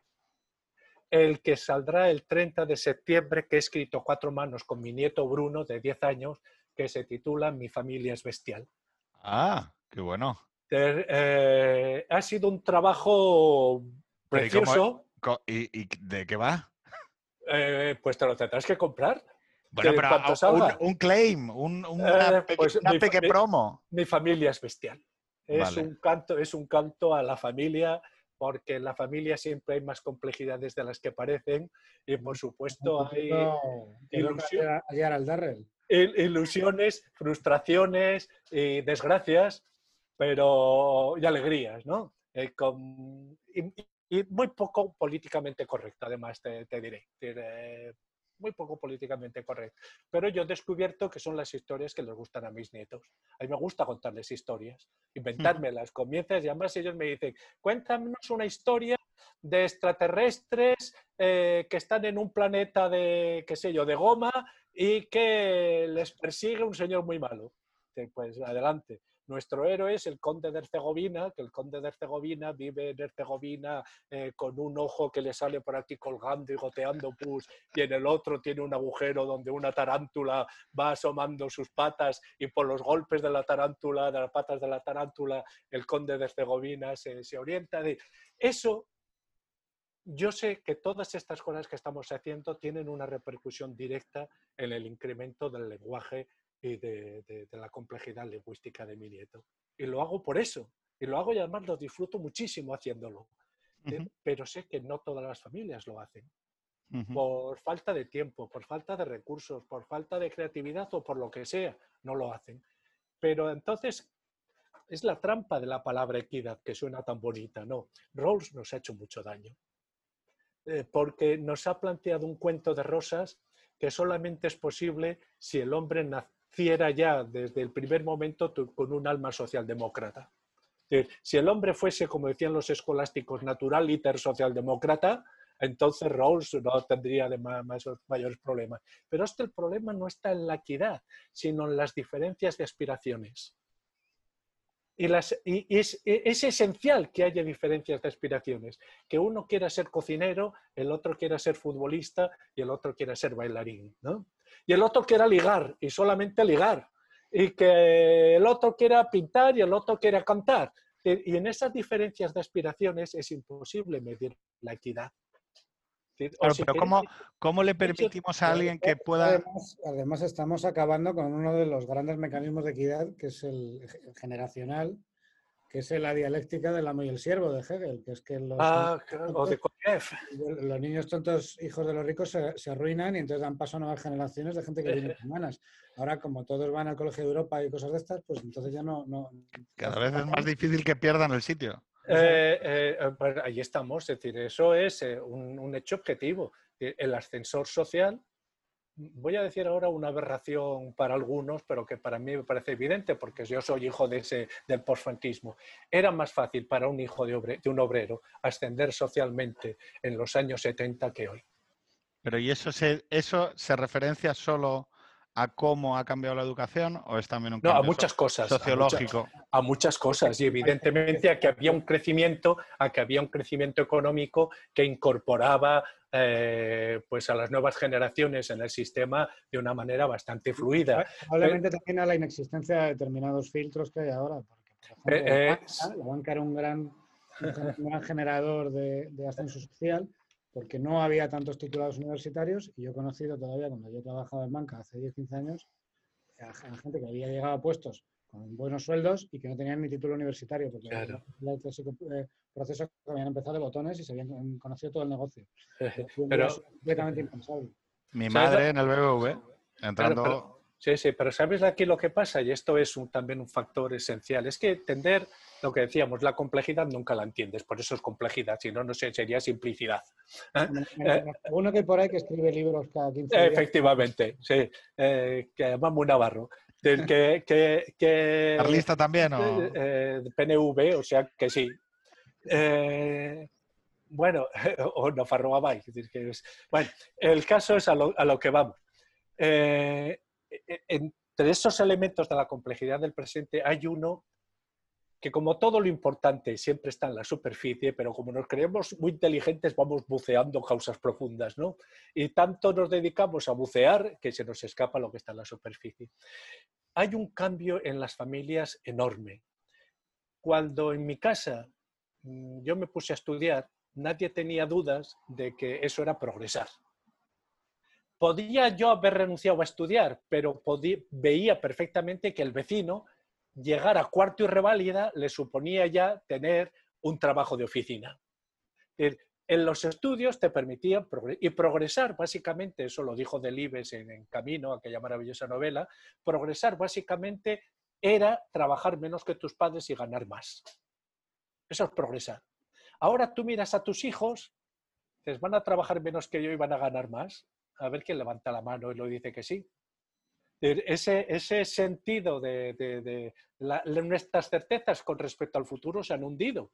El que saldrá el 30 de septiembre, que he escrito cuatro manos con mi nieto Bruno, de 10 años, que se titula Mi familia es bestial. Ah, Qué bueno. Eh, ha sido un trabajo precioso. ¿Y, de qué va? Eh, pues te lo tendrás que comprar. Bueno, pero un, claim, un, una, eh, pues pequeña promo. Mi familia es bestial. Es, un canto, es un canto a la familia, porque en la familia siempre hay más complejidades de las que parecen y por supuesto hay ilusiones, frustraciones y desgracias pero y alegrías, ¿no? Eh, y, muy poco políticamente correcto, además, te, diré. Muy poco políticamente correcto. Pero yo he descubierto que son las historias que les gustan a mis nietos. A mí me gusta contarles historias, inventármelas. Comienzas y además ellos me dicen, cuéntanos una historia de extraterrestres eh, que están en un planeta de, qué sé yo, de goma y que les persigue un señor muy malo. Pues adelante. Nuestro héroe es el conde de Herzegovina, que el conde de Herzegovina vive en Herzegovina eh, con un ojo que le sale por aquí colgando y goteando pus, y en el otro tiene un agujero donde una tarántula va asomando sus patas y por los golpes de la tarántula, de las patas de la tarántula, el conde de Herzegovina se, se orienta. De... Eso yo sé que todas estas cosas que estamos haciendo tienen una repercusión directa en el incremento del lenguaje y de, la complejidad lingüística de mi nieto. Y lo hago por eso. Y lo hago y además lo disfruto muchísimo haciéndolo. Eh, pero sé que no todas las familias lo hacen. Por falta de tiempo, por falta de recursos, por falta de creatividad o por lo que sea, no lo hacen. Pero entonces es la trampa de la palabra equidad que suena tan bonita. No, Rawls nos ha hecho mucho daño. Eh, porque nos ha planteado un cuento de rosas que solamente es posible si el hombre naciera ya desde el primer momento con un alma socialdemócrata. Si el hombre fuese, como decían los escolásticos, natural liter socialdemócrata, entonces Rawls no tendría de mayores problemas. Pero este el problema no está en la equidad, sino en las diferencias de aspiraciones. Y, es, esencial que haya diferencias de aspiraciones, que uno quiera ser cocinero, el otro quiera ser futbolista y el otro quiera ser bailarín. ¿no? Y el otro quiera ligar y solamente ligar, y que el otro quiera pintar y el otro quiera cantar. Y en esas diferencias de aspiraciones es imposible medir la equidad. Claro, pero ¿cómo, ¿cómo, le permitimos a alguien que pueda...? Además, estamos acabando con uno de los grandes mecanismos de equidad, que es el generacional, que es la dialéctica del amo y el siervo de Hegel, que es que los, ah, o de los niños tontos, hijos de los ricos, se, arruinan y entonces dan paso a nuevas generaciones de gente que viene humanas. Ahora, como todos van al Colegio de Europa y cosas de estas, pues entonces ya no... no Cada vez es más difícil que pierdan el sitio. Eh, eh, eh, pues ahí estamos, es decir, eso es un, un hecho objetivo. El ascensor social voy a decir ahora una aberración para algunos, pero que para mí me parece evidente porque yo soy hijo de ese, del postfranquismo. Era más fácil para un hijo de, de, un obrero ascender socialmente en los años 70 que hoy. Pero ¿y eso se, eso se referencia solo a cómo ha cambiado la educación o es también un cambio no, a muchas cosas, sociológico? A muchas, cosas y evidentemente a que había un crecimiento, a que había un crecimiento económico que incorporaba eh, pues a las nuevas generaciones en el sistema de una manera bastante fluida. Probablemente también a la inexistencia de determinados filtros que hay ahora, porque por ejemplo, eh, la, banca, era un gran, gran generador de, de, ascenso social porque no había tantos titulados universitarios y yo he conocido todavía cuando yo he trabajado en banca hace 10, 15 años a, gente que había llegado a puestos con buenos sueldos y que no tenían ni título universitario, porque claro. el eh, proceso que habían empezado de botones y se habían conocido todo el negocio. Pero, completamente impensable. Mi madre en el BBV, entrando... Sí, sí, pero ¿sabes aquí lo que pasa? Y esto es también un factor esencial. Es que entender lo que decíamos, la complejidad nunca la entiendes, por eso es complejidad, si no, no sé, sería simplicidad. ¿Eh? Eh, uno que por ahí que escribe libros cada 15 días. Efectivamente, sí, eh, que llamamos Navarro. Del que, que, que, ¿Carlista también? O... Eh, PNV, o sea que sí. bueno, o no Farroa Bueno, el caso es a lo, a lo que vamos. entre esos elementos de la complejidad del presente hay uno que como todo lo importante siempre está en la superficie, pero como nos creemos muy inteligentes vamos buceando causas profundas, ¿no? Y tanto nos dedicamos a bucear que se nos escapa lo que está en la superficie. Hay un cambio en las familias enorme. Cuando en mi casa mm, yo me puse a estudiar, nadie tenía dudas de que eso era progresar. Podía yo haber renunciado a estudiar, pero veía perfectamente que el vecino llegar a cuarto y reválida le suponía ya tener un trabajo de oficina. En los estudios te permitían y progresar, básicamente, eso lo dijo Delibes en, en Camino, aquella maravillosa novela, progresar básicamente era trabajar menos que tus padres y ganar más. Eso es progresar. Ahora tú miras a tus hijos, les van a trabajar menos que yo y van a ganar más. A ver quién levanta la mano y lo dice que sí. Ese, ese sentido de, nuestras certezas con respecto al futuro se han hundido.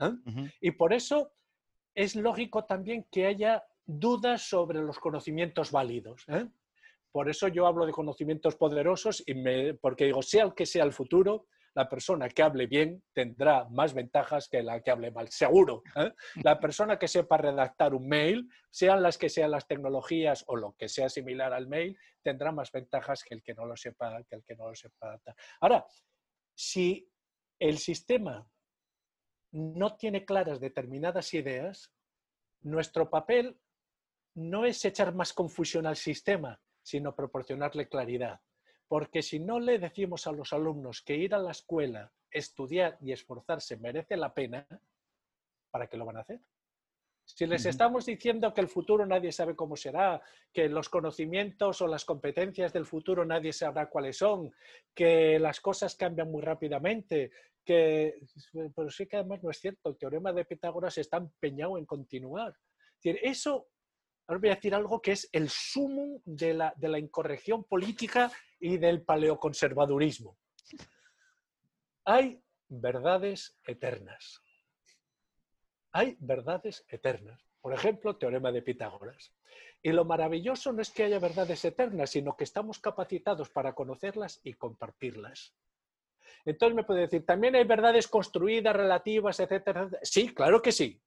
¿eh? Y por eso es lógico también que haya dudas sobre los conocimientos válidos. ¿eh? Por eso yo hablo de conocimientos poderosos, y me, porque digo, sea el que sea el futuro, la persona que hable bien tendrá más ventajas que la que hable mal, seguro. ¿eh? La persona que sepa redactar un mail, sean las que sean las tecnologías o lo que sea similar al mail, tendrá más ventajas que el que no lo sepa, que el que no lo sepa. Ahora, si el sistema no tiene claras determinadas ideas, nuestro papel no es echar más confusión al sistema, sino proporcionarle claridad. Porque si no le decimos a los alumnos que ir a la escuela, estudiar y esforzarse merece la pena, ¿para qué lo van a hacer? Si les estamos diciendo que el futuro nadie sabe cómo será, que los conocimientos o las competencias del futuro nadie sabrá cuáles son, que las cosas cambian muy rápidamente, que... Pero sí que además no es cierto, el teorema de Pitágoras está empeñado en continuar. eso Ahora voy a decir algo que es el sumum de la, de la incorrección política y del paleoconservadurismo. Hay verdades eternas. Hay verdades eternas. Por ejemplo, teorema de Pitágoras. Y lo maravilloso no es que haya verdades eternas, sino que estamos capacitados para conocerlas y compartirlas. Entonces me puede decir, ¿también hay verdades construidas, relativas, etcétera? Sí, claro que sí.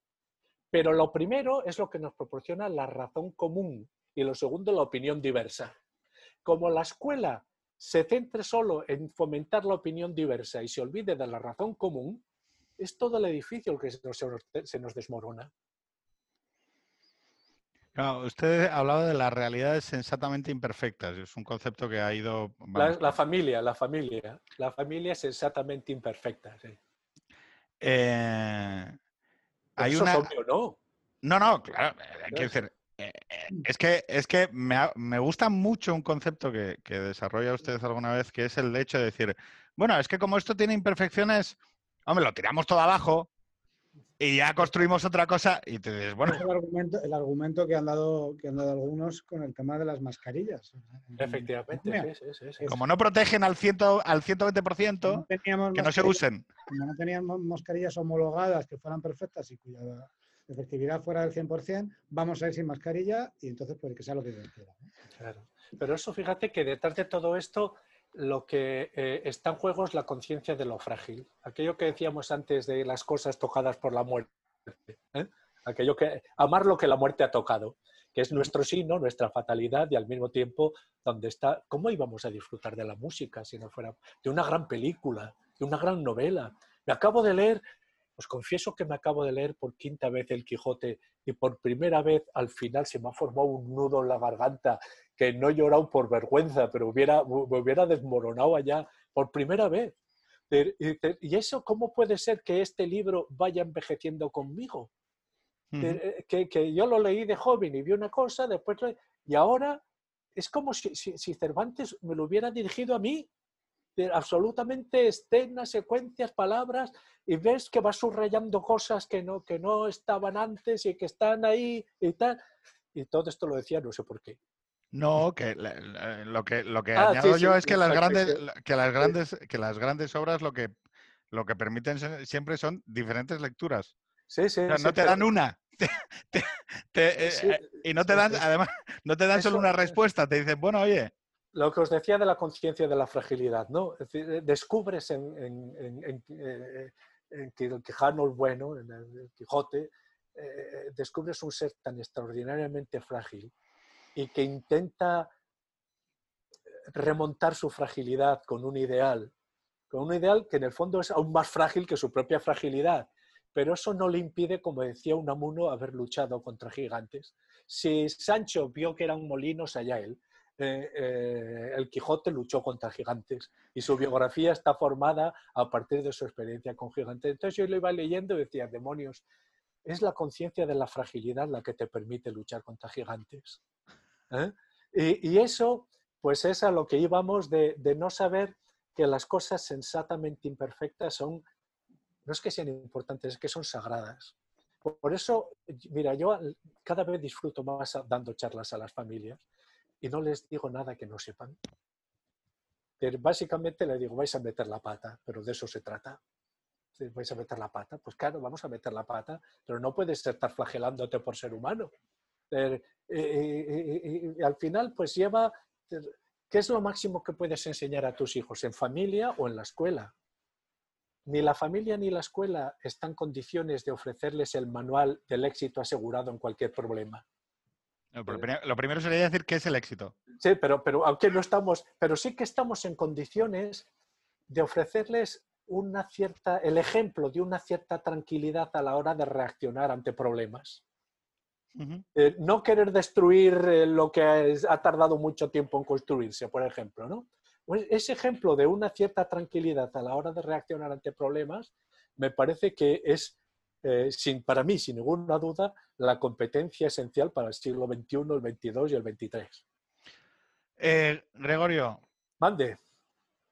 Pero lo primero es lo que nos proporciona la razón común y lo segundo la opinión diversa. Como la escuela se centre solo en fomentar la opinión diversa y se olvide de la razón común, es todo el edificio el que se nos, desmorona. usted ha hablado de las realidades sensatamente imperfectas. Es un concepto que ha ido. La, familia, la familia. La familia es sensatamente imperfecta. Sí. Eh, hay eso una... obvio, ¿no? No, no, claro. Hay que decir, es que, es que me, gusta mucho un concepto que, que, desarrolla usted alguna vez, que es el hecho de decir, bueno, es que como esto tiene imperfecciones, hombre, lo tiramos todo abajo y ya construimos otra cosa y te dices, bueno. el argumento, el argumento que, han dado, que han dado algunos con el tema de las mascarillas. Efectivamente, sí, sí, sí, Como no protegen al, ciento, al 120%, que no se usen. Como no teníamos mascarillas homologadas que fueran perfectas y cuya efectividad fuera del 100%, vamos a ir sin mascarilla y entonces puede que sea lo que quiera. Claro. Pero eso, fíjate que detrás de todo esto, lo que eh, está en juego es la conciencia de lo frágil. Aquello que decíamos antes de las cosas tocadas por la muerte. ¿eh? Aquello que, amar lo que la muerte ha tocado, que es nuestro signo, nuestra fatalidad y al mismo tiempo donde está, ¿cómo íbamos a disfrutar de la música si no fuera de una gran película, de una gran novela? Me acabo de leer os confieso que me acabo de leer por quinta vez El Quijote y por primera vez al final se me ha formado un nudo en la garganta que no he llorado por vergüenza, pero hubiera, me hubiera desmoronado allá por primera vez. ¿Y eso cómo puede ser que este libro vaya envejeciendo conmigo? Eh, que, yo lo leí de joven y vi una cosa, después y ahora es como si, si Cervantes me lo hubiera dirigido a mí absolutamente escenas, secuencias, palabras, y ves que va subrayando cosas que no, que no estaban antes y que están ahí y tal. Y todo esto lo decía, no sé por qué. No, que lo que, lo que ah, añado yo es que las, grandes, que, las grandes, que las grandes obras lo que, lo que permiten siempre son diferentes lecturas. Sí, sí. no te dan una. Eh, eh, y no te dan, además, no te dan solo una respuesta, te dicen, bueno, oye, lo que os decía de la conciencia de la fragilidad, ¿no? Eh, descubres en, en, en, eh, el Quijano bueno, en el Quijote, eh, descubres un ser tan extraordinariamente frágil y que intenta remontar su fragilidad con un ideal, con un ideal que en el fondo es aún más frágil que su propia fragilidad, pero eso no le impide, como decía Unamuno, haber luchado contra gigantes. Si Sancho vio que eran molinos, allá él, eh, eh, el Quijote luchó contra gigantes y su biografía está formada a partir de su experiencia con gigantes. Entonces yo lo iba leyendo y decía, demonios, es la conciencia de la fragilidad la que te permite luchar contra gigantes. ¿eh? Y, eso, pues es a lo que íbamos de, no saber que las cosas sensatamente imperfectas son, no es que sean importantes, es que son sagradas. Por eso, mira, yo cada vez disfruto más dando charlas a las familias y no les digo nada que no sepan. Básicamente les digo, vais a meter la pata, pero de eso se trata. ¿Vais a meter la pata? Pues claro, vamos a meter la pata, pero no puedes estar flagelándote por ser humano. y al final, pues lleva, ¿qué es lo máximo que puedes enseñar a tus hijos? ¿En familia o en la escuela? Ni la familia ni la escuela están en condiciones de ofrecerles el manual del éxito asegurado en cualquier problema. Lo primero sería decir qué es el éxito. Sí, pero, pero aunque no estamos, pero sí que estamos en condiciones de ofrecerles una cierta, el ejemplo de una cierta tranquilidad a la hora de reaccionar ante problemas. Eh, no querer destruir eh, lo que ha tardado mucho tiempo en construirse, por ejemplo. ¿no? Pues ese ejemplo de una cierta tranquilidad a la hora de reaccionar ante problemas me parece que es eh, sin, para mí, sin ninguna duda, la competencia esencial para el siglo XXI, el XXII y el XXIII. Eh, Gregorio. Mande.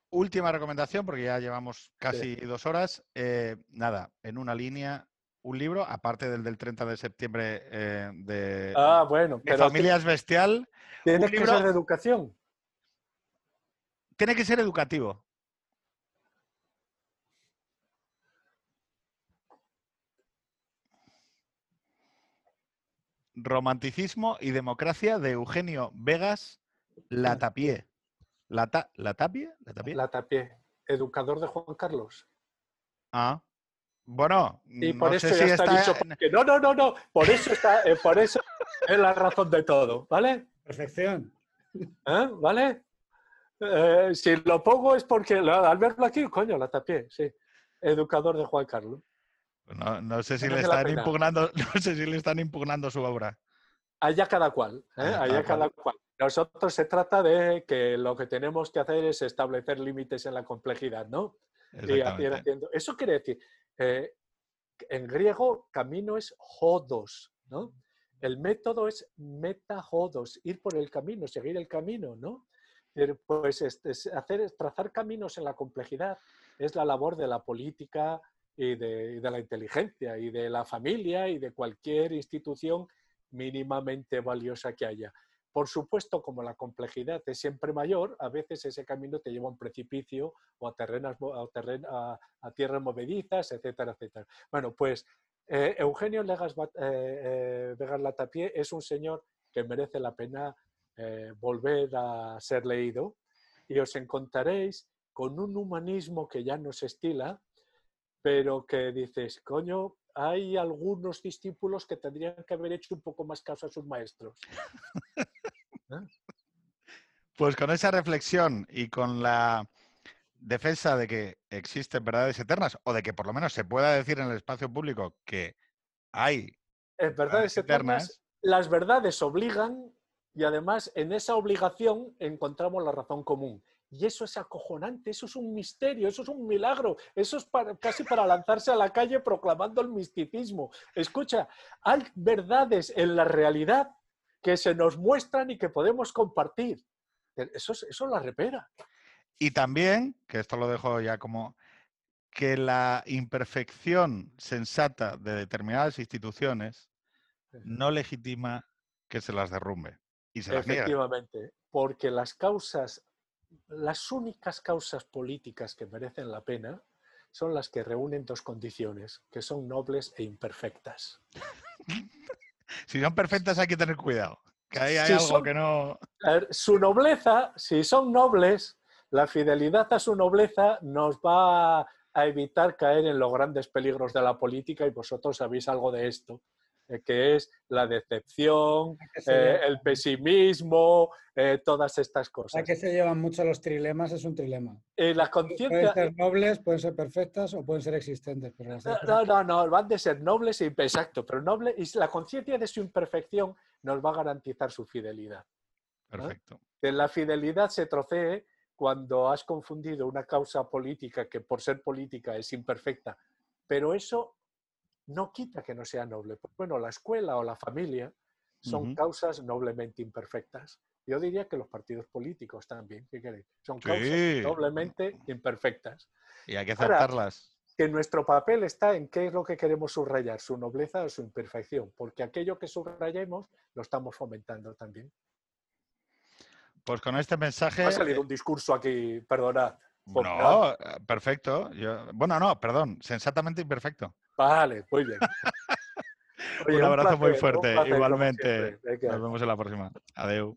Última recomendación, porque ya llevamos casi dos horas. Eh, nada, en una línea, un libro, aparte del del 30 de septiembre de, ah, bueno, Familias Bestial. Tiene que ser de educación. Tiene que ser educativo. Romanticismo y democracia de Eugenio Vegas Latapié. ¿La, la tapie? ¿La tapie? educador de Juan Carlos. Ah. Bueno, y por eso ya está, dicho. No, no, no, no. Por eso está, eh, por eso es la razón de todo, ¿vale? Perfección. ¿Eh? ¿Vale? Eh, si lo pongo es porque al verlo aquí, coño, la tapié, sí. Educador de Juan Carlos. No, sé si le están impugnando, no sé si le están impugnando su obra. Allá cada cual, ¿eh? Ah, allá cada cual. Nosotros se trata de que lo que tenemos que hacer es establecer límites en la complejidad, ¿no? Y haciendo. Eso quiere decir, eh, en griego camino es jodos, ¿no? El método es metajodos, ir por el camino, seguir el camino, ¿no? Pues este, hacer, trazar caminos en la complejidad es la labor de la política y de, la inteligencia y de la familia y de cualquier institución mínimamente valiosa que haya. Por supuesto, como la complejidad es siempre mayor, a veces ese camino te lleva a un precipicio o a, terrenas, a, a, tierras movedizas, etcétera, etcétera. Bueno, pues eh, Eugenio Legas eh, eh, Vegas Latapié es un señor que merece la pena volver a ser leído y os encontraréis con un humanismo que ya no se estila, pero que dices, coño, hay algunos discípulos que tendrían que haber hecho un poco más caso a sus maestros. Pues con esa reflexión y con la defensa de que existen verdades eternas o de que por lo menos se pueda decir en el espacio público que hay verdades eternas, las verdades obligan y además en esa obligación encontramos la razón común. Y eso es acojonante, eso es un misterio, eso es un milagro, eso es casi para lanzarse a la calle proclamando el misticismo. Escucha, hay verdades en la realidad que se nos muestran y que podemos compartir. Eso es, eso la repera. Y también, que esto lo dejo ya como, que la imperfección sensata de determinadas instituciones no legitima que se las derrumbe. Y se Efectivamente, porque las causas, las únicas causas políticas que merecen la pena son las que reúnen dos condiciones, que son nobles e imperfectas. si son perfectas hay que tener cuidado, que hay algo que no... Su nobleza, si son nobles, la fidelidad a su nobleza nos va a evitar caer en los grandes peligros de la política y vosotros sabéis algo de esto, que es la decepción, eh, el pesimismo, eh, todas estas cosas. A que se llevan mucho los trilemas es un trilema. la conciencia... Pueden ser nobles, pueden ser perfectas o pueden ser existentes. Pero no, no, no, van de ser nobles y exacto, pero noble y la conciencia de su imperfección nos va a garantizar su fidelidad. Perfecto. Que la fidelidad se trocee cuando has confundido una causa política que por ser política es imperfecta, pero eso no quita que no sea noble. Pues bueno, la escuela o la familia son causas noblemente imperfectas. Yo diría que los partidos políticos también, ¿qué queréis? Son causas noblemente imperfectas. Y hay que aceptarlas. que nuestro papel está en qué es lo que queremos subrayar, su nobleza o su imperfección, porque aquello que subrayemos lo estamos fomentando también. Pues con este mensaje. Ha salido un discurso aquí, perdonad. No, perfecto. bueno, no, perdón, sensatamente imperfecto. Vale, muy bien. un abrazo muy fuerte, igualmente. Nos vemos en la próxima. Adiós.